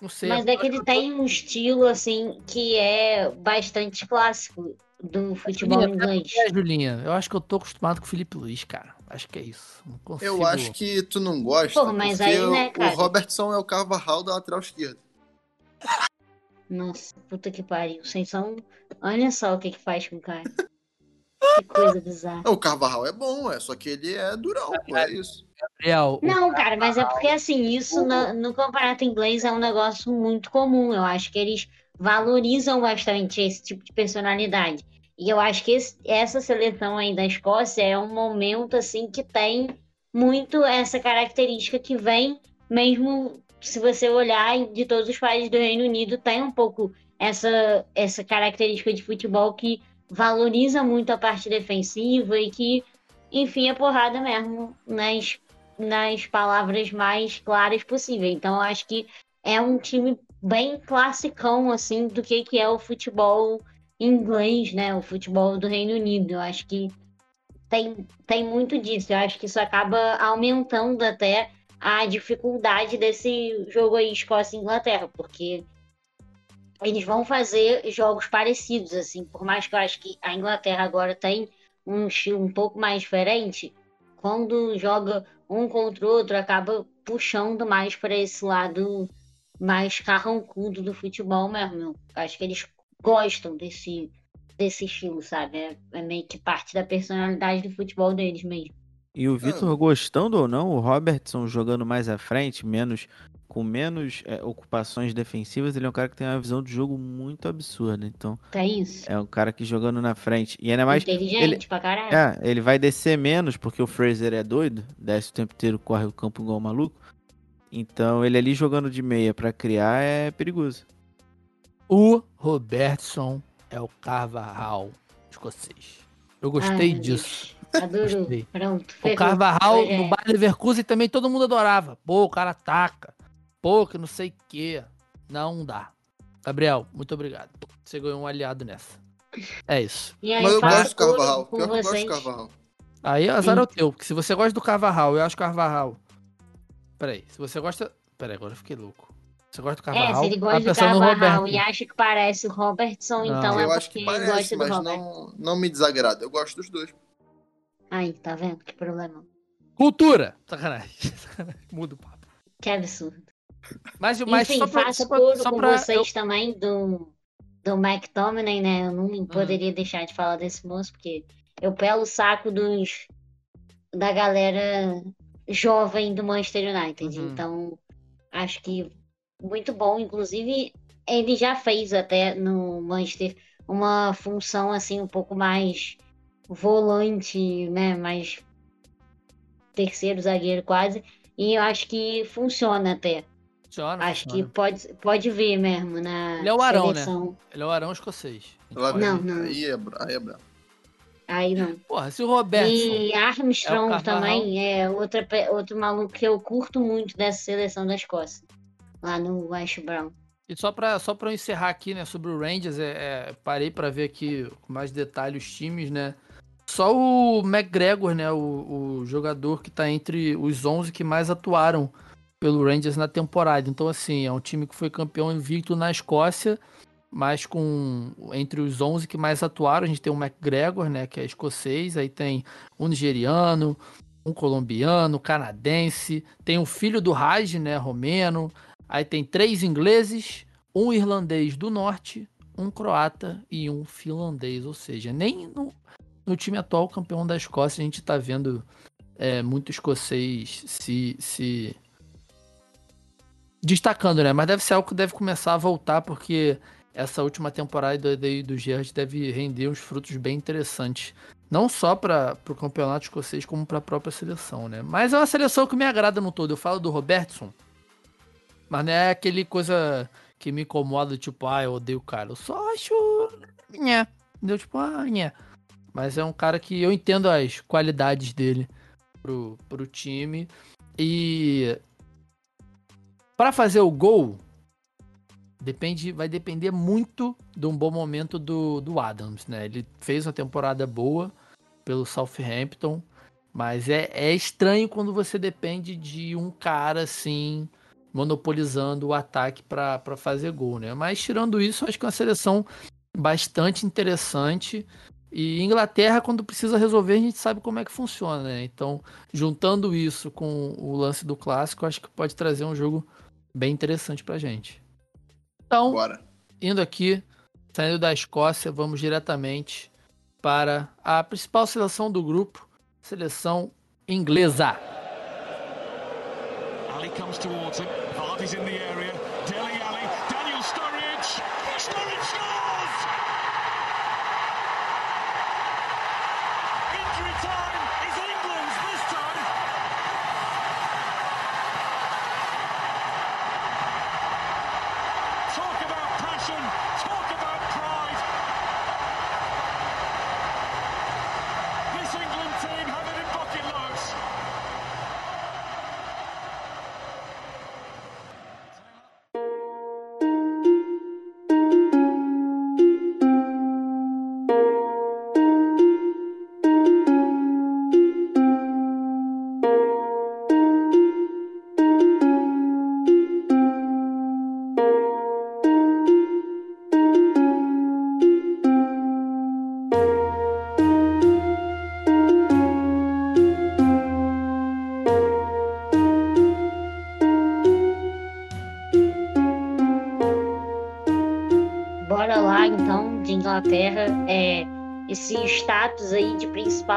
Não sei. Mas é que ele tem um estilo, assim, que é bastante clássico do futebol Julinha, inglês. É, Julinha, eu acho que eu tô acostumado com o Felipe Luiz, cara. Acho que é isso. Consigo... Eu acho que tu não gosta. Pô, mas aí, né, cara? O Robertson é o Carvajal da lateral esquerda. Nossa, puta que pariu. Sem só Olha só o que que faz com o cara. que coisa bizarra. O Carvajal é bom, é só que ele é durão, pô, é isso. Gabriel. Não, cara, mas é porque assim, isso no, no campeonato inglês é um negócio muito comum. Eu acho que eles valorizam bastante esse tipo de personalidade. E eu acho que esse, essa seleção aí da Escócia é um momento assim que tem muito essa característica que vem mesmo se você olhar de todos os países do Reino Unido tem um pouco essa essa característica de futebol que valoriza muito a parte defensiva e que enfim é porrada mesmo nas nas palavras mais claras possível. Então acho que é um time bem classicão assim do que que é o futebol inglês, né? O futebol do Reino Unido. Eu acho que tem, tem muito disso. Eu acho que isso acaba aumentando até a dificuldade desse jogo aí Escócia e Inglaterra, porque eles vão fazer jogos parecidos, assim, por mais que eu acho que a Inglaterra agora tem um estilo um pouco mais diferente, quando joga um contra o outro, acaba puxando mais para esse lado mais carrancudo do futebol mesmo. Acho que eles gostam desse, desse estilo, sabe? É, é meio que parte da personalidade do futebol deles mesmo. E o Vitor gostando ou não, o Robertson jogando mais à frente, menos com menos é, ocupações defensivas, ele é um cara que tem uma visão de jogo muito absurda. Então, É isso. é um cara que jogando na frente. E ainda mais. Inteligente ele- pra caralho. É, ele vai descer menos, porque o Fraser é doido, desce o tempo inteiro, corre o campo igual um maluco. Então, ele ali jogando de meia pra criar é perigoso. O Robertson é o Carvajal escocês. Eu gostei Ai, disso. Gostei. Pronto. O ferrou. Carvajal Hoje é- no Bayer Leverkusen também todo mundo adorava. Pô, o cara ataca. Pô, que não sei o quê. Não dá. Gabriel, muito obrigado. Você ganhou um aliado nessa. É isso. Aí, Mas eu gosto do Carvajal. Pior que eu gosto do Carvajal. Aí azar é o teu, porque se você gosta do Carvajal, eu acho Carvajal. Peraí, se você gosta. Peraí, agora eu fiquei louco. Você gosta do É, Carvajal? se ele tá gosta do Roberto. e acha que parece o Robertson, Não. então eu é acho que ele parece, gosta do mas não, não me desagrada. Eu gosto dos dois. Aí, tá vendo? Que problema. Cultura! Sacanagem. Sacanagem. Muda o papo. Que absurdo. Mas, mas Enfim, só pra, faço só pra, coro só com pra- vocês eu- também do, do McTominay, né? Eu não Uhum. poderia deixar de falar desse moço, porque eu pelo o saco dos da galera jovem do Manchester United. Uhum. Então, acho que muito bom. Inclusive, ele já fez até no Manchester uma função assim um pouco mais volante, né? Mais terceiro zagueiro quase. E eu acho que funciona até. Funciona, Acho que funciona. pode, pode ver mesmo na Ele é o Arão, né? seleção. Ele é o Arão escocês. Não, não. Aí é, aí é brabo. Aí não. Porra, se o Roberto. E Armstrong É também é outra, outro maluco que eu curto muito dessa seleção da Escócia. Lá no West Brown. E só pra, só pra eu encerrar aqui, né, sobre o Rangers, é, é, parei pra ver aqui com mais detalhe os times, né? Só o McGregor, né, o, o jogador que tá entre os 11 que mais atuaram pelo Rangers na temporada. Então, assim, é um time que foi campeão invicto na Escócia, mas com entre os 11 que mais atuaram, a gente tem o McGregor, né, que é escocês, aí tem um nigeriano, um colombiano, canadense, tem o filho do Raj, né, romeno, Aí tem três ingleses, um irlandês do norte, um croata e um finlandês. Ou seja, nem no, no time atual campeão da Escócia a gente tá vendo é, muito escocês se, se destacando, né? Mas deve ser algo que deve começar a voltar, porque essa última temporada do, do Gerrard deve render uns frutos bem interessantes. Não só para o campeonato escocês, como para a própria seleção, né? Mas é uma seleção que me agrada no todo. Eu falo do Robertson, mas não é aquele coisa que me incomoda, tipo, ah, eu odeio o cara. Eu só acho. Nhé. Entendeu? Tipo, ah, nhé. Mas é um cara que eu entendo as qualidades dele pro, pro time. E. Pra fazer o gol, depende, vai depender muito de um bom momento do, do Adams, né? Ele fez uma temporada boa pelo Southampton, mas é, é estranho quando você depende de um cara assim monopolizando o ataque para fazer gol, né? Mas tirando isso, acho que é uma seleção bastante interessante. E Inglaterra, quando precisa resolver, a gente sabe como é que funciona, né? Então, juntando isso com o lance do clássico, acho que pode trazer um jogo bem interessante pra gente. Então, Bora. indo aqui, saindo da Escócia, vamos diretamente para a principal seleção do grupo, seleção inglesa. Ali comes towards him. Vardy's in the area.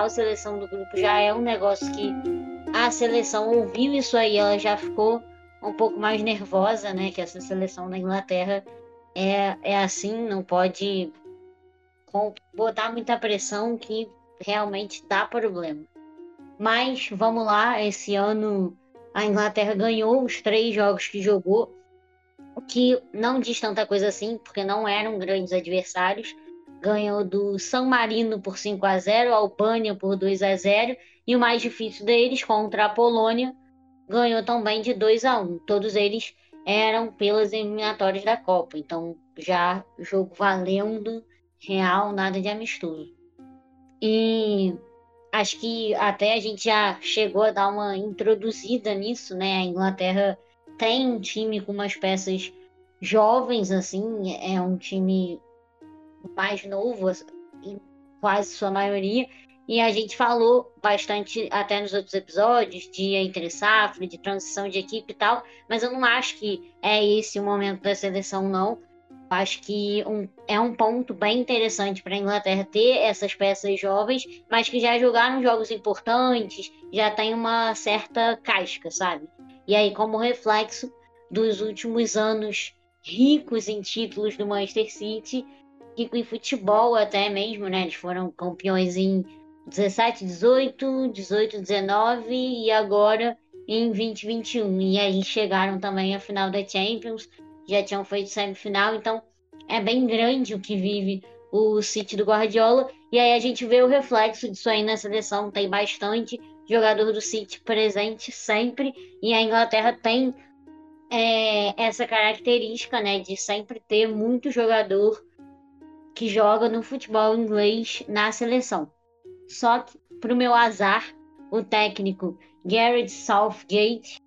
Principal seleção do grupo já é um negócio que a seleção ouviu isso aí, ela já ficou um pouco mais nervosa, né? Que essa seleção da Inglaterra é, é assim, não pode botar muita pressão que realmente dá problema. Mas vamos lá, esse ano a Inglaterra ganhou os três jogos que jogou, o que não diz tanta coisa assim, porque não eram grandes adversários. Ganhou do San Marino por 5 a 0, a Albânia por 2 a 0 e o mais difícil deles contra a Polônia ganhou também de 2 a 1. Todos eles eram pelas eliminatórias da Copa, então já jogo valendo real, nada de amistoso. E acho que até a gente já chegou a dar uma introduzida nisso, né? A Inglaterra tem um time com umas peças jovens, assim, é um time mais novo, quase sua maioria, e a gente falou bastante até nos outros episódios de entre safra, de transição de equipe e tal, mas eu não acho que é esse o momento da seleção, não. Acho que um, é um ponto bem interessante para a Inglaterra ter essas peças jovens, mas que já jogaram jogos importantes, já tem uma certa casca, sabe? E aí, como reflexo dos últimos anos ricos em títulos do Manchester City, rico em futebol até mesmo, né? Eles foram campeões em 17, 18, 18, 19 e agora em 2021. E aí chegaram também à final da Champions, já tinham feito semifinal, então é bem grande o que vive o City do Guardiola. E aí a gente vê o reflexo disso aí na seleção, tem bastante jogador do City presente sempre, e a Inglaterra tem é, essa característica, né, de sempre ter muito jogador que joga no futebol inglês na seleção. Só que, para o meu azar, o técnico Garrett Southgate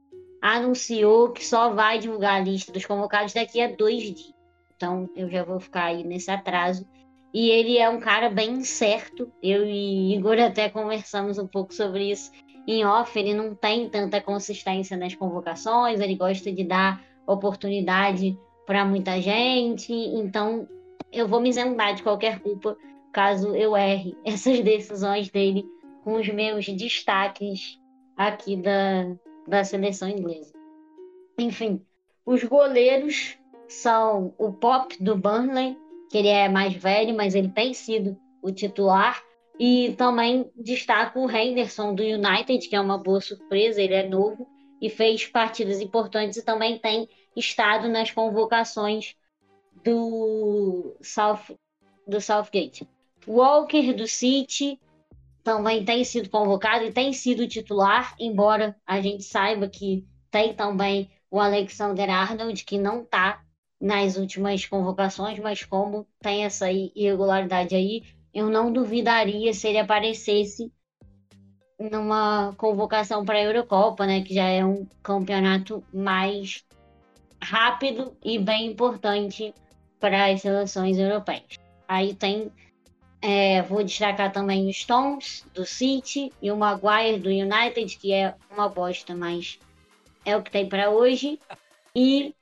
anunciou que só vai divulgar a lista dos convocados daqui a dois dias. Então eu já vou ficar aí nesse atraso. E ele é um cara bem certo. Eu e Igor até conversamos um pouco sobre isso em off. Ele não tem tanta consistência nas convocações, ele gosta de dar oportunidade para muita gente. Então eu vou me isentar de qualquer culpa caso eu erre essas decisões dele com os meus destaques aqui da, da seleção inglesa. Enfim, os goleiros são o Pop do Burnley, que ele é mais velho, mas ele tem sido o titular. E também destaco o Henderson do United, que é uma boa surpresa, ele é novo e fez partidas importantes e também tem estado nas convocações do, South, do Southgate. Walker do City também tem sido convocado e tem sido titular, embora a gente saiba que tem também o Alexander Arnold, que não está nas últimas convocações, mas como tem essa irregularidade aí, eu não duvidaria se ele aparecesse numa convocação para a Eurocopa, né, que já é um campeonato mais rápido e bem importante para as seleções europeias. Aí tem é, vou destacar também os Stones do City e o Maguire do United, que é uma bosta, mas é o que tem para hoje. E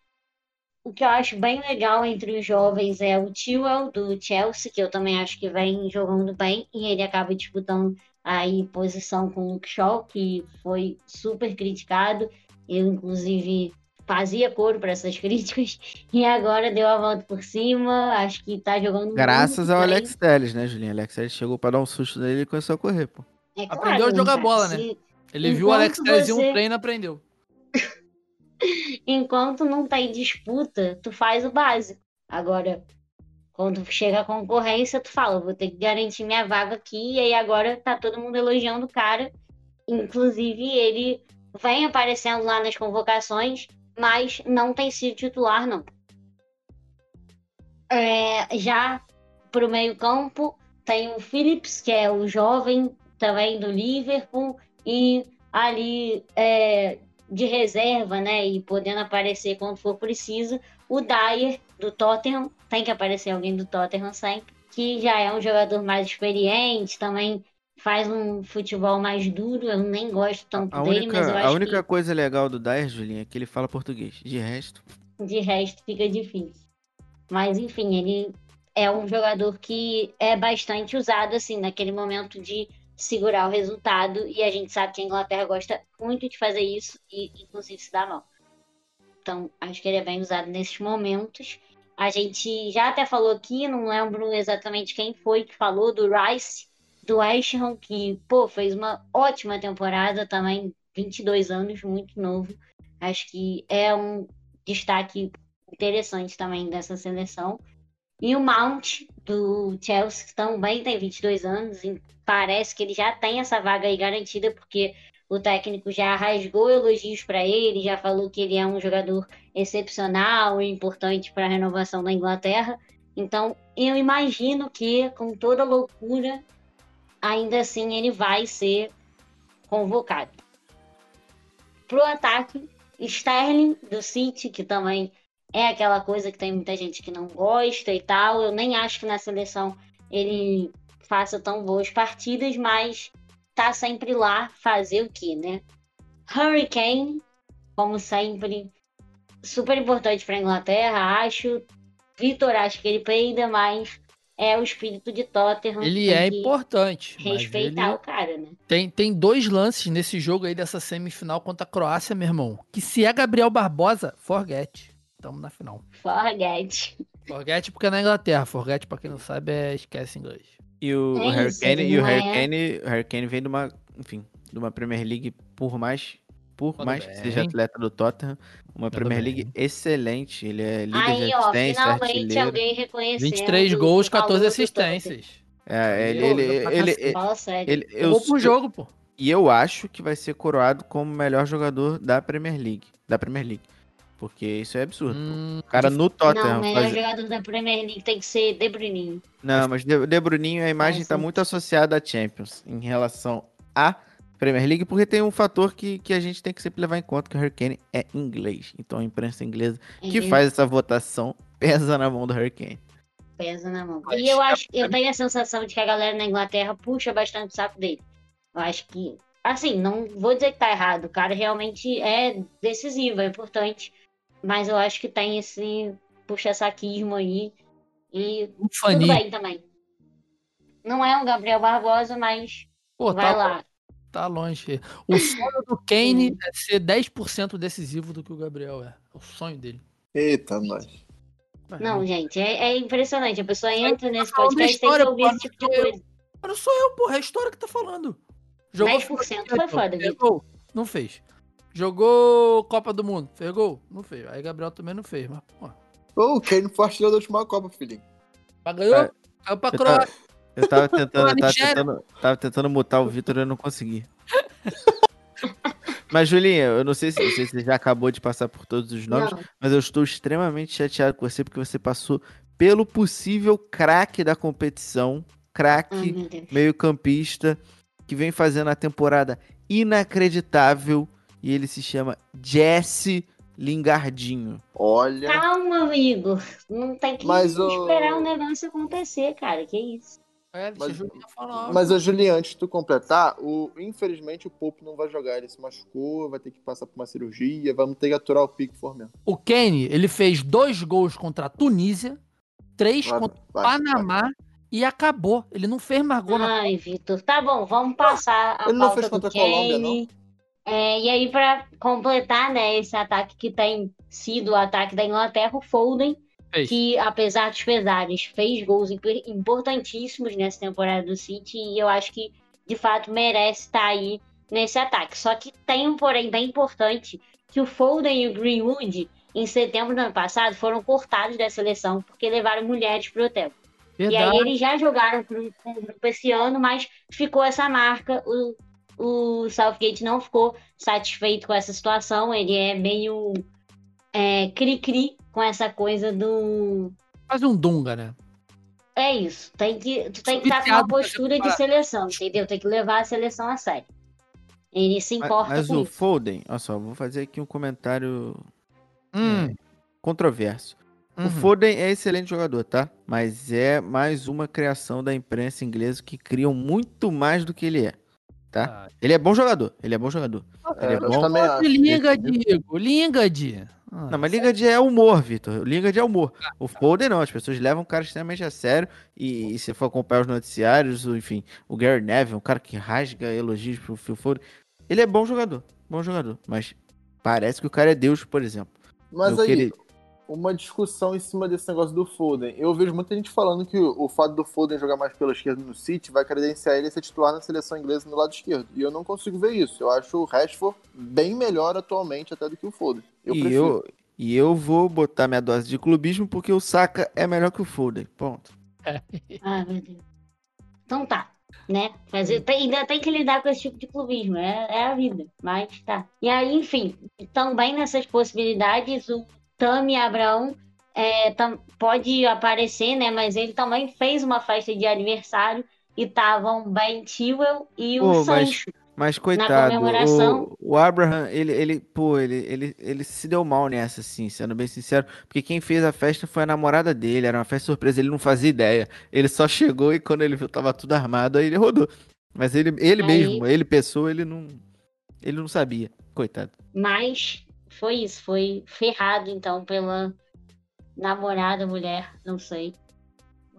o que eu acho bem legal entre os jovens é o Tewell do Chelsea, que eu também acho que vem jogando bem, e ele acaba disputando aí posição com o Shaw, que foi super criticado. Eu, inclusive, fazia coro para essas críticas e agora deu a volta por cima. Acho que tá jogando Graças ao bem. Alex Telles, né, Julinho? Alex Telles chegou para dar um susto nele e começou a correr, pô. É claro, aprendeu a jogar bola, né? Ele viu o Alex Telles você... em um treino e aprendeu. Enquanto não tem disputa, tu faz o básico. Agora, quando chega a concorrência, tu fala, vou ter que garantir minha vaga aqui, e aí agora tá todo mundo elogiando o cara. Inclusive, ele vem aparecendo lá nas convocações, mas não tem sido titular, não. É, já para o meio-campo, tem o Phillips, que é o jovem também do Liverpool, e ali é, de reserva, né? E podendo aparecer quando for preciso, o Dyer do Tottenham, tem que aparecer alguém do Tottenham sempre, que já é um jogador mais experiente, também faz um futebol mais duro, eu nem gosto tanto a dele, única, mas eu acho A única que... coisa legal do Dyer, Julinha, é que ele fala português. De resto. De resto fica difícil. Mas enfim, ele é um jogador que é bastante usado assim naquele momento de segurar o resultado e a gente sabe que a Inglaterra gosta muito de fazer isso e inclusive se dá mal. Então, acho que ele é bem usado nesses momentos. A gente já até falou aqui, não lembro exatamente quem foi que falou do Rice, do Ham, que, pô, fez uma ótima temporada também, 22 anos, muito novo. Acho que é um destaque interessante também dessa seleção. E o Mount, do Chelsea, que também tem 22 anos, e parece que ele já tem essa vaga aí garantida, porque o técnico já rasgou elogios para ele, já falou que ele é um jogador excepcional e importante para a renovação da Inglaterra. Então, eu imagino que, com toda loucura, ainda assim ele vai ser convocado. Pro ataque, Sterling, do City, que também é aquela coisa que tem muita gente que não gosta e tal. Eu nem acho que na seleção ele faça tão boas partidas, mas tá sempre lá fazer o que, né? Hurricane, como sempre, super importante para Inglaterra, acho. Vitor acho que ele peida, mas é o espírito de Tottenham. Ele é importante. Respeitar ele... o cara, né? Tem, tem dois lances nesse jogo aí dessa semifinal contra a Croácia, meu irmão. Que se é Gabriel Barbosa, forget. Tamo na final. Forget. Forget porque é na Inglaterra. Forget, pra quem não sabe, é esquece inglês. E o, É Harry Kane, e o não Harry é- Kane, o Harry Kane vem de uma, enfim, de uma Premier League por mais por Tudo mais que bem. seja atleta do Tottenham, uma Tudo Premier bem. League excelente, ele é líder de Aí, ó, assistência, finalmente artilheiro. alguém reconhecendo. 23 o gols, valor 14 do assistências. É, ele, ele, ele. Fala sério. ele- eu, Jogou pro jogo, pô. e eu acho que vai ser coroado como o melhor jogador da Premier League, da Premier League. Porque isso é absurdo. Hum, O cara no Não, Tottenham o melhor faz- jogador da Premier League tem que ser De Bruyne. Não, mas De, De Bruninho, a imagem está sentido. muito associada à Champions em relação à Premier League, porque tem um fator que, que a gente tem que sempre levar em conta, que o Harry Kane é inglês. Então a imprensa inglesa que Ele faz essa votação pesa na mão do Harry Kane. pesa na mão. E eu é- acho, eu tenho a sensação de que a galera na Inglaterra puxa bastante o saco dele. Eu acho que, assim, não vou dizer que tá errado. O cara realmente é decisivo, é importante. Mas eu acho que tem esse puxa-saquismo aí. E um tudo bem também. Não é um Gabriel Barbosa, mas Pô, vai tá, lá. Tá longe. O sonho do Kane é ser 10% decisivo do que o Gabriel é. É o sonho dele. Eita, nós. Não, gente, é, é impressionante. A pessoa entra nesse falando da podcast e tem que ouvir esse tipo de coisa. Mas não sou eu, porra. É a história que tá falando. 10% foi foda, Vitor. gol? Não fez. Jogou Copa do Mundo? Fez gol? Não fez. Aí Gabriel também não fez, mas, pô. Ô, o Kane foi artilheiro da última Copa, filhinho. Mas ganhou? Ah, Caiu pra eu Croácia. Eu tava tentando, eu tava tentando, tava tentando mutar o Vitor e eu não consegui. Mas, Julinha, eu não sei se, não sei se você já acabou de passar por todos os nomes, Não, mas eu estou extremamente chateado com você porque você passou pelo possível craque da competição, craque Deus. meio-campista, que vem fazendo a temporada inacreditável e ele se chama Jesse Lingardinho. Olha. Calma, amigo. Não tem que Mas o- esperar o negócio acontecer, cara. Que isso? É, deixa Mas- a falar. Mas, Juliano, antes de tu completar, o... infelizmente o Pope não vai jogar. Ele se machucou, vai ter que passar por uma cirurgia, vamos ter que aturar o pico for mesmo. O Kane, ele fez dois gols contra a Tunísia, três Vai, contra vai, o Panamá e acabou. Ele não fez mais gol na Ai, Vitor. Tá bom, vamos passar a Ele não fez do contra a Colômbia, Kane. É, e aí, pra completar, né, esse ataque que tem sido o ataque da Inglaterra, o Foden, Fez. que apesar dos pesares, fez gols imp- importantíssimos nessa temporada do City e eu acho que de fato merece estar aí nesse ataque. Só que tem um porém bem importante que o Foden e o Greenwood em setembro do ano passado foram cortados da seleção porque levaram mulheres pro hotel. E aí Verdade. eles já jogaram com o grupo esse ano, mas ficou essa marca. O, o Southgate não ficou satisfeito com essa situação. Ele é meio é, cri-cri com essa coisa do. Quase um Dunga, né? É isso. Tem que, tu tem que estar com viciado uma postura de seleção, entendeu? Tem que levar a seleção a sério. Ele se Mas, importa mas com o isso. Foden, olha só, vou fazer aqui um comentário Hum, controverso. O uhum. Foden é excelente jogador, tá? Mas é mais uma criação da imprensa inglesa que criam muito mais do que ele é. Tá? Ah, Ele é bom jogador, ele é bom jogador. Ele é bom. também acho. Lingard, Diego. Ah, Não, mas Lingard é humor, Vitor. Lingard é humor. O Foden não, as pessoas levam o cara extremamente a sério. E, e se for acompanhar os noticiários, o- enfim, o Gary Neville, um cara que rasga elogios pro Phil Foden. Ele é bom jogador, bom jogador. Mas parece que o cara é Deus, por exemplo. Mas Eu aí, queria- uma discussão em cima desse negócio do Foden. Eu vejo muita gente falando que o, o fato do Foden jogar mais pela esquerda no City vai credenciar ele a ser titular na seleção inglesa no lado esquerdo. E eu não consigo ver isso. Eu acho o Rashford bem melhor atualmente até do que o Foden. Eu e, prefiro. eu, e eu vou botar minha dose de clubismo porque o Saka é melhor que o Foden. Ponto. Ah, meu Deus. Então tá, né? Mas eu tem- ainda tem que lidar com esse tipo de clubismo, é, é a vida. Mas tá. E aí, enfim, também nessas possibilidades, o Tami Abraão é, tam- pode aparecer, né? Mas ele também fez uma festa de aniversário e estavam Ben Chilwell e o mas- Sancho. Mas coitado, comemoração- o, o Abraham, ele, ele, pô, ele, ele, ele se deu mal nessa, assim, sendo bem sincero, porque quem fez a festa foi a namorada dele, era uma festa surpresa, ele não fazia ideia. Ele só chegou e quando ele viu tava tudo armado, aí ele rodou. Mas ele, ele Aí- mesmo, ele pessoa, ele não, ele não sabia, coitado. Mas foi isso, foi ferrado então pela namorada, mulher, não sei.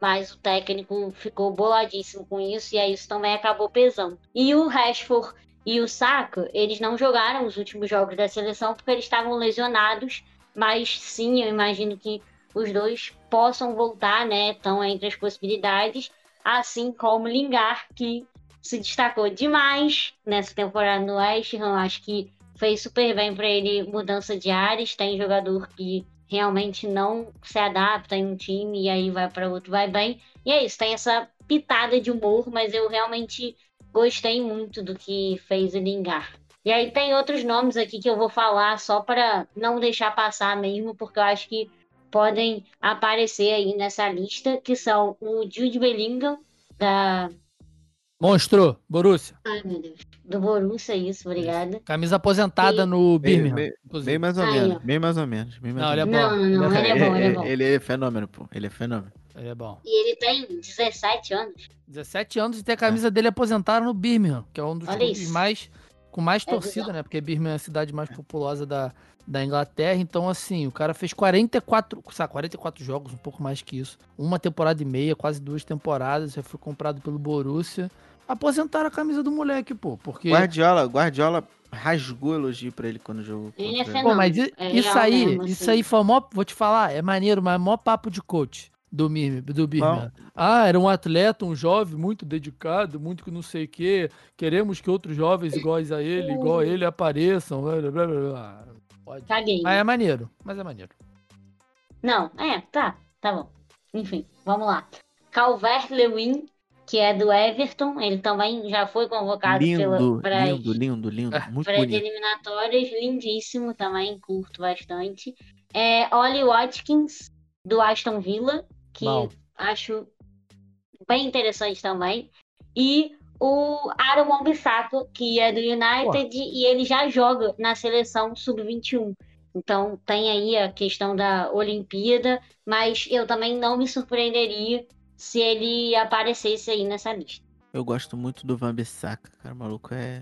Mas o técnico ficou boladíssimo com isso e aí isso também acabou pesando. E o Rashford e o Saka, eles não jogaram os últimos jogos da seleção porque eles estavam lesionados, mas sim, eu imagino que os dois possam voltar, né? Estão entre as possibilidades, assim como Lingard, que se destacou demais nessa temporada no West Ham, acho que fez super bem para ele mudança de ares. Tem jogador que realmente não se adapta em um time e aí vai para outro, vai bem. E é isso, tem essa pitada de humor, mas eu realmente gostei muito do que fez o Lingard. E aí tem outros nomes aqui que eu vou falar só para não deixar passar mesmo, porque eu acho que podem aparecer aí nessa lista, que são o Jude Bellingham, da... Monstro, Borussia. Ai, meu Deus. Do Borussia, isso, obrigada. Camisa aposentada E- no Birmingham. meio-. Bem mais ou Aí, menos, ó. bem mais ou menos, bem mais Não, ou ele é menos. bom. Não, não, ele é bom, ele é bom. Ele é fenômeno, pô, ele é fenômeno. Ele é bom. E ele tem 17 anos. 17 anos e tem a camisa dele aposentada no Birmingham, que é um dos Olha clubes isso. mais com mais É torcida, bizarro. né? Porque Birmingham é a cidade mais populosa da, da Inglaterra. Então, assim, o cara fez 44, sabe, 44 jogos, um pouco mais que isso. Uma temporada e meia, quase duas temporadas. Já foi comprado pelo Borussia. Aposentaram a camisa do moleque, pô. Porque. Guardiola, Guardiola rasgou elogio pra ele quando jogou. Ele é Pô, mas i- É isso aí, mesmo, isso assim. aí foi mó, vou te falar, é maneiro, mas é mó papo de coach do, Mir- do Birmingham. Ah, era um atleta, um jovem muito dedicado, muito que não sei o quê. Queremos que outros jovens iguais a ele, igual a ele, apareçam. blá, blá, blá, blá. Pode. Caguei. Mas é maneiro, mas é maneiro. Não, é, tá, tá bom. Enfim, vamos lá. Calvert-Lewin, que é do Everton, ele também já foi convocado Lindo, para lindo, lindo, lindo. É, Muito as bonito. eliminatórias, lindíssimo também, curto bastante. É Ollie Watkins, do Aston Villa, que Bom. acho bem interessante também. E o Aaron Wan-Bissaka, que é do United e ele já joga na seleção sub-21. Então tem aí a questão da Olimpíada, mas eu também não me surpreenderia se ele aparecesse aí nessa lista. Eu gosto muito do Van Bissaka, cara. O maluco é.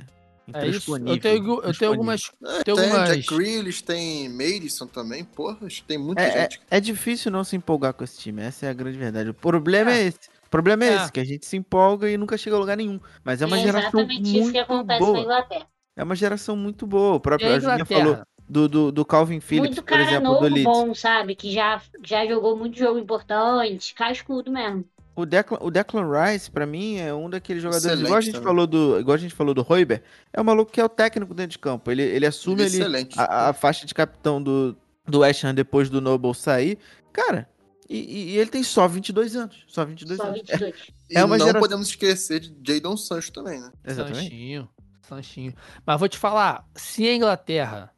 É isso. Eu tenho, eu tenho algumas. É, Tem algumas- Jack Grealish, tem Madison também. Porra, acho que tem muita É, é, gente. é difícil não se empolgar com esse time, essa é a grande verdade. O problema é, É. esse. O problema é, É. esse, que a gente se empolga e nunca chega a lugar nenhum. Mas é uma é geração exatamente isso que muito acontece na boa. Inglaterra. É uma geração muito boa. O próprio a Julinha falou do, do, do Calvin Phillips, Muito por cara exemplo, novo do Leeds. bom, sabe? Que já, já jogou muito jogo importante, cascudo mesmo. O Declan, o Declan Rice, pra mim, é um daqueles jogadores, Excelente igual a gente também. falou do, igual a gente falou do Royber, é um maluco que é o técnico dentro de campo. Ele, ele assume ali Excelente. a, a faixa de capitão do, do West Ham depois do Noble sair. Cara, e, e- ele tem só 22 anos. Só 22 Só anos. 22. E é uma não geração- podemos esquecer de Jadon Sancho também, né? Exatamente. Sanchinho. Sanchinho. Mas vou te falar, se a Inglaterra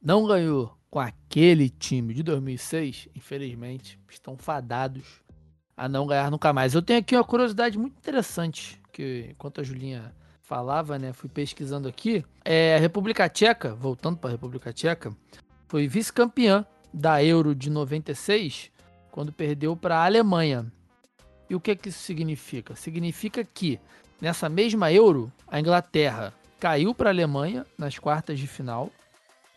não ganhou com aquele time de 2006, infelizmente, estão fadados a não ganhar nunca mais. Eu tenho aqui uma curiosidade muito interessante, que enquanto a Julinha falava, né, fui pesquisando aqui. É, a República Tcheca, voltando para a República Tcheca, foi vice-campeã da Euro de 96, quando perdeu para a Alemanha. E o que, que isso significa? Significa que nessa mesma Euro, a Inglaterra caiu para a Alemanha nas quartas de final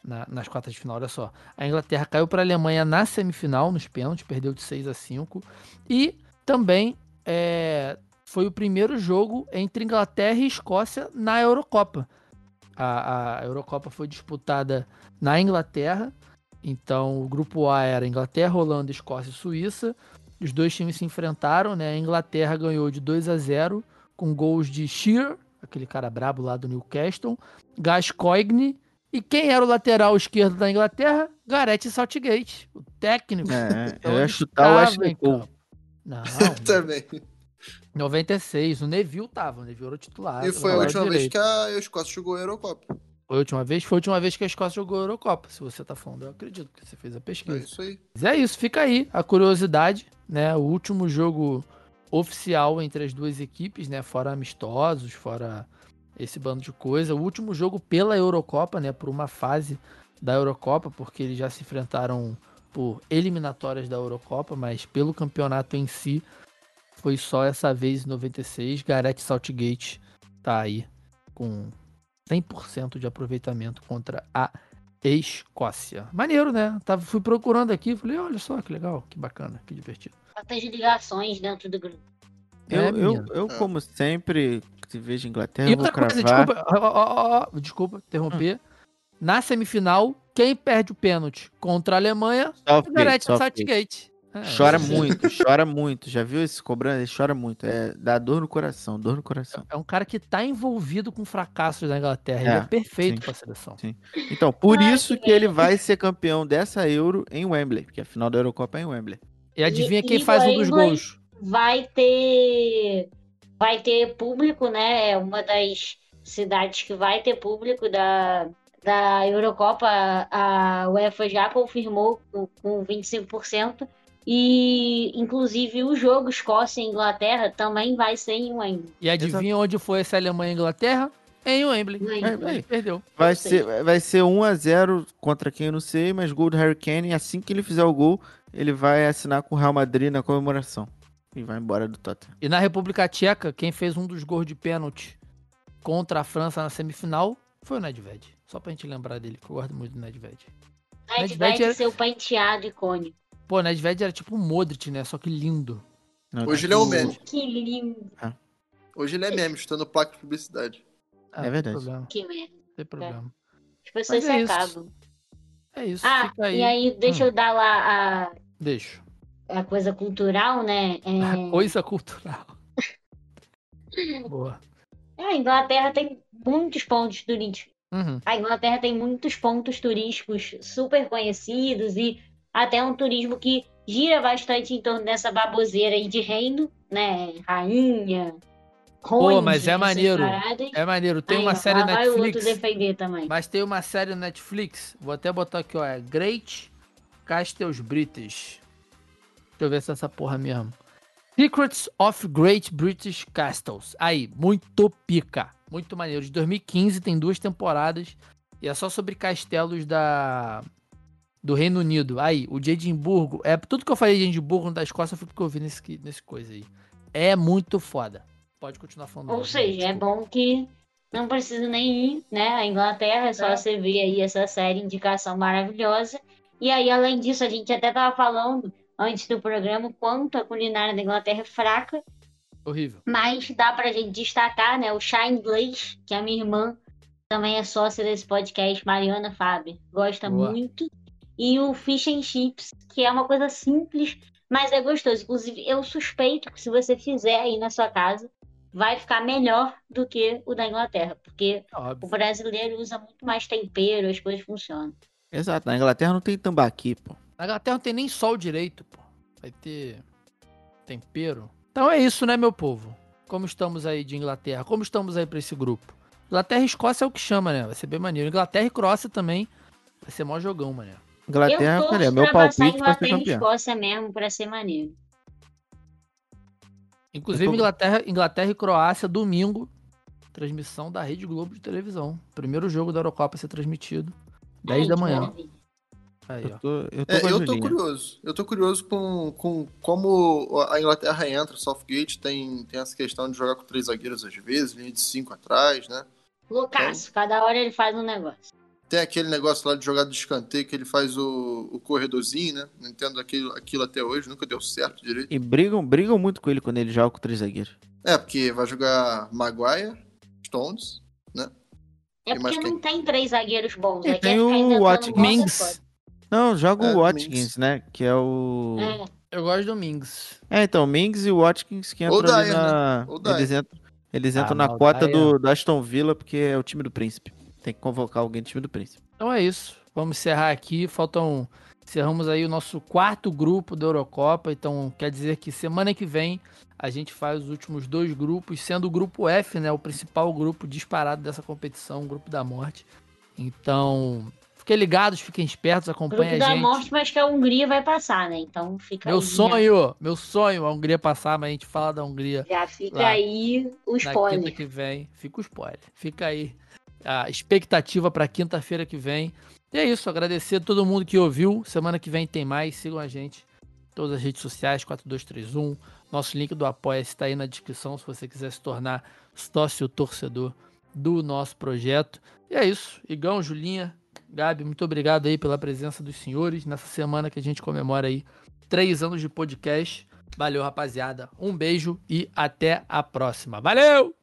na- nas quartas de final, olha só. A Inglaterra caiu para a Alemanha na semifinal, nos pênaltis, perdeu de 6 a 5. E também é, foi o primeiro jogo entre Inglaterra e Escócia na Eurocopa. A, a Eurocopa foi disputada na Inglaterra, então o grupo A era Inglaterra, Holanda, Escócia e Suíça. Os dois times se enfrentaram, né? A Inglaterra ganhou de 2 a 0 com gols de Shearer, aquele cara brabo lá do Newcastle, Gascoigne e quem era o lateral esquerdo da Inglaterra? Gareth Southgate, o técnico. É, Então eu ia chutar o Ashley Cole. Não, Também. 96, o Neville tava, o Neville era o titular. E foi a última vez direito. que a Escócia jogou a Eurocopa. Foi a última vez? Foi a última vez que a Escócia jogou a Eurocopa. Se você tá falando, eu acredito, porque você fez a É pesquisa. isso aí. Mas é isso, fica aí a curiosidade, né? O último jogo oficial entre as duas equipes, né? Fora amistosos, fora esse bando de coisa. O último jogo pela Eurocopa, né? Por uma fase da Eurocopa, porque eles já se enfrentaram por eliminatórias da Eurocopa, mas pelo campeonato em si foi só essa vez em 96. Gareth Southgate tá aí com 100% de aproveitamento contra a Escócia. Maneiro, né? Tava, fui procurando aqui, falei, olha só que legal, que bacana, que divertido. Quantas ligações dentro do grupo. Eu, É, eu, eu, como sempre, se vejo Inglaterra, E outra coisa, desculpa, ó, ó, ó, ó, desculpa interromper. Na semifinal, quem perde o pênalti contra a Alemanha é o Southgate, Gareth Southgate. Southgate. É, Chora esse- muito, chora muito. Já viu esse cobrando? Ele chora muito. É, dá dor no coração, dor no coração. É um cara que tá envolvido com fracassos da Inglaterra. Ele É, é perfeito sim. pra seleção. Então, por Ai, isso que ele vai ser campeão dessa Euro em Wembley, porque a final da Eurocopa é em Wembley. E adivinha E- quem e faz um dos gols? Vai ter. Vai ter público, né? É uma das cidades que vai ter público da, da Eurocopa. A UEFA já confirmou com, com 25%. E, inclusive, o jogo Escócia e Inglaterra também vai ser em Wembley. E adivinha onde foi essa Alemanha e Inglaterra? Em Wembley. Wembley. Ele perdeu. Vai ser, vai ser 1x0 contra quem eu não sei, mas gol do Harry Kane. Assim que ele fizer o gol, ele vai assinar com o Real Madrid na comemoração. E vai embora do Tottenham. E na República Tcheca, quem fez um dos gols de pênalti contra a França na semifinal foi o Nedved. Só pra gente lembrar dele, que eu gosto muito do Nedved. Nedved Nedved é- seu penteado icônico. Pô, o Nedved era tipo um Modric, né? Só que lindo. Não, Hoje ele é um o- meme. Que lindo. Hoje ele é meme, chutando placa de publicidade. Ah, É verdade. Não tem problema. Que merda. Não tem problema. As pessoas Mas é se isso. acabam. É isso, Ah, fica aí. e aí, deixa Hum. eu dar lá a, Deixa. A coisa cultural, né? É, Coisa cultural. Boa. a Inglaterra tem muitos pontos turísticos. Uhum. A Inglaterra tem muitos pontos turísticos super conhecidos e até um turismo que gira bastante em torno dessa baboseira aí de reino, né? Rainha, conde, mas é maneiro. É maneiro. Tem Aí, uma série Netflix. defender também. Mas tem uma série Netflix. Vou até botar aqui, ó. É Great Castles British. Deixa eu ver se é essa porra mesmo. Secrets of Great British Castles. Aí, muito pica. Muito maneiro. De 2015, tem duas temporadas. E é só sobre castelos da do Reino Unido. Aí, o de Edimburgo. É, tudo que eu falei de Edimburgo da Escócia foi porque eu vi nesse, nesse coisa aí. É muito foda. Pode continuar falando. Ou seja, é bom que não precisa nem ir, né? A Inglaterra, é só É. você ver aí essa série indicação maravilhosa. E aí, além disso, a gente até tava falando antes do programa o quanto a culinária da Inglaterra é fraca, Horrível. mas dá pra gente destacar, né? O chá inglês, que a minha irmã também é sócia desse podcast, Mariana Faber, gosta Boa. muito. E o fish and chips, que é uma coisa simples, mas é gostoso. Inclusive, eu suspeito que se você fizer aí na sua casa, vai ficar melhor do que o da Inglaterra, porque É o óbvio. brasileiro usa muito mais tempero, as coisas funcionam. Exato, na Inglaterra não tem tambaqui, pô. Na Inglaterra não tem nem sol direito, pô. Vai ter tempero. Então é isso, né, meu povo? Como estamos aí de Inglaterra? Como estamos aí pra esse grupo? Inglaterra e Escócia é o que chama, né? Vai ser bem maneiro. Inglaterra e Croácia também vai ser mó jogão, mané. Inglaterra, eu é meu palpite pra ser Inglaterra e campeão. Escócia mesmo, pra ser maneiro. Inclusive, tô- Inglaterra, Inglaterra e Croácia, domingo. Transmissão da Rede Globo de televisão. Primeiro jogo da Eurocopa a ser transmitido. 10 Ai, da manhã. maravilha. Aí, Eu tô, eu tô É, eu tô curioso. Eu tô curioso com, com como a Inglaterra entra. Southgate tem, tem essa questão de jogar com três zagueiros às vezes, linha de cinco atrás, né? Loucaço, cada hora ele faz um negócio. Tem aquele negócio lá de jogada de escanteio que ele faz o, o corredorzinho, né? Não entendo aquilo, aquilo até hoje, nunca deu certo direito. E brigam, brigam muito com ele quando ele joga com três zagueiros. É, porque vai jogar Maguire, Stones, né? É porque quem? não tem três zagueiros bons. E Aí tem o Watkins. Não, joga É, o Watkins, Mings. né? Que é o. É, Eu gosto do Mings. É, então, Mings e o Watkins que entram ali Dyer, na. Dyer. Eles entram, eles Ah, entram na mas o cota Dyer- do, do Aston Villa, porque é o time do príncipe. Tem que convocar alguém do time do príncipe. Então é isso. Vamos encerrar aqui. Faltam. Encerramos aí o nosso quarto grupo da Eurocopa. Então quer dizer que semana que vem a gente faz os últimos dois grupos, sendo o grupo F, né? O principal grupo disparado dessa competição, o grupo da morte. Então, fiquem ligados, fiquem espertos, acompanhem grupo a da gente. morte, mas que a Hungria vai passar, né? Então fica Meu aí. já- sonho, meu sonho, a Hungria passar, mas a gente fala da Hungria Já fica Lá. aí o na spoiler. que vem. Fica o spoiler. Fica aí a expectativa para quinta-feira que vem. E é isso, agradecer a todo mundo que ouviu. Semana que vem tem mais. Sigam a gente todas as redes sociais, 4231. Nosso link do Apoia está aí na descrição se você quiser se tornar sócio torcedor do nosso projeto. E é isso. Igão, Julinha, Gabi, muito obrigado aí pela presença dos senhores nessa semana que a gente comemora aí três anos de podcast. Valeu, rapaziada. Um beijo e até a próxima. Valeu!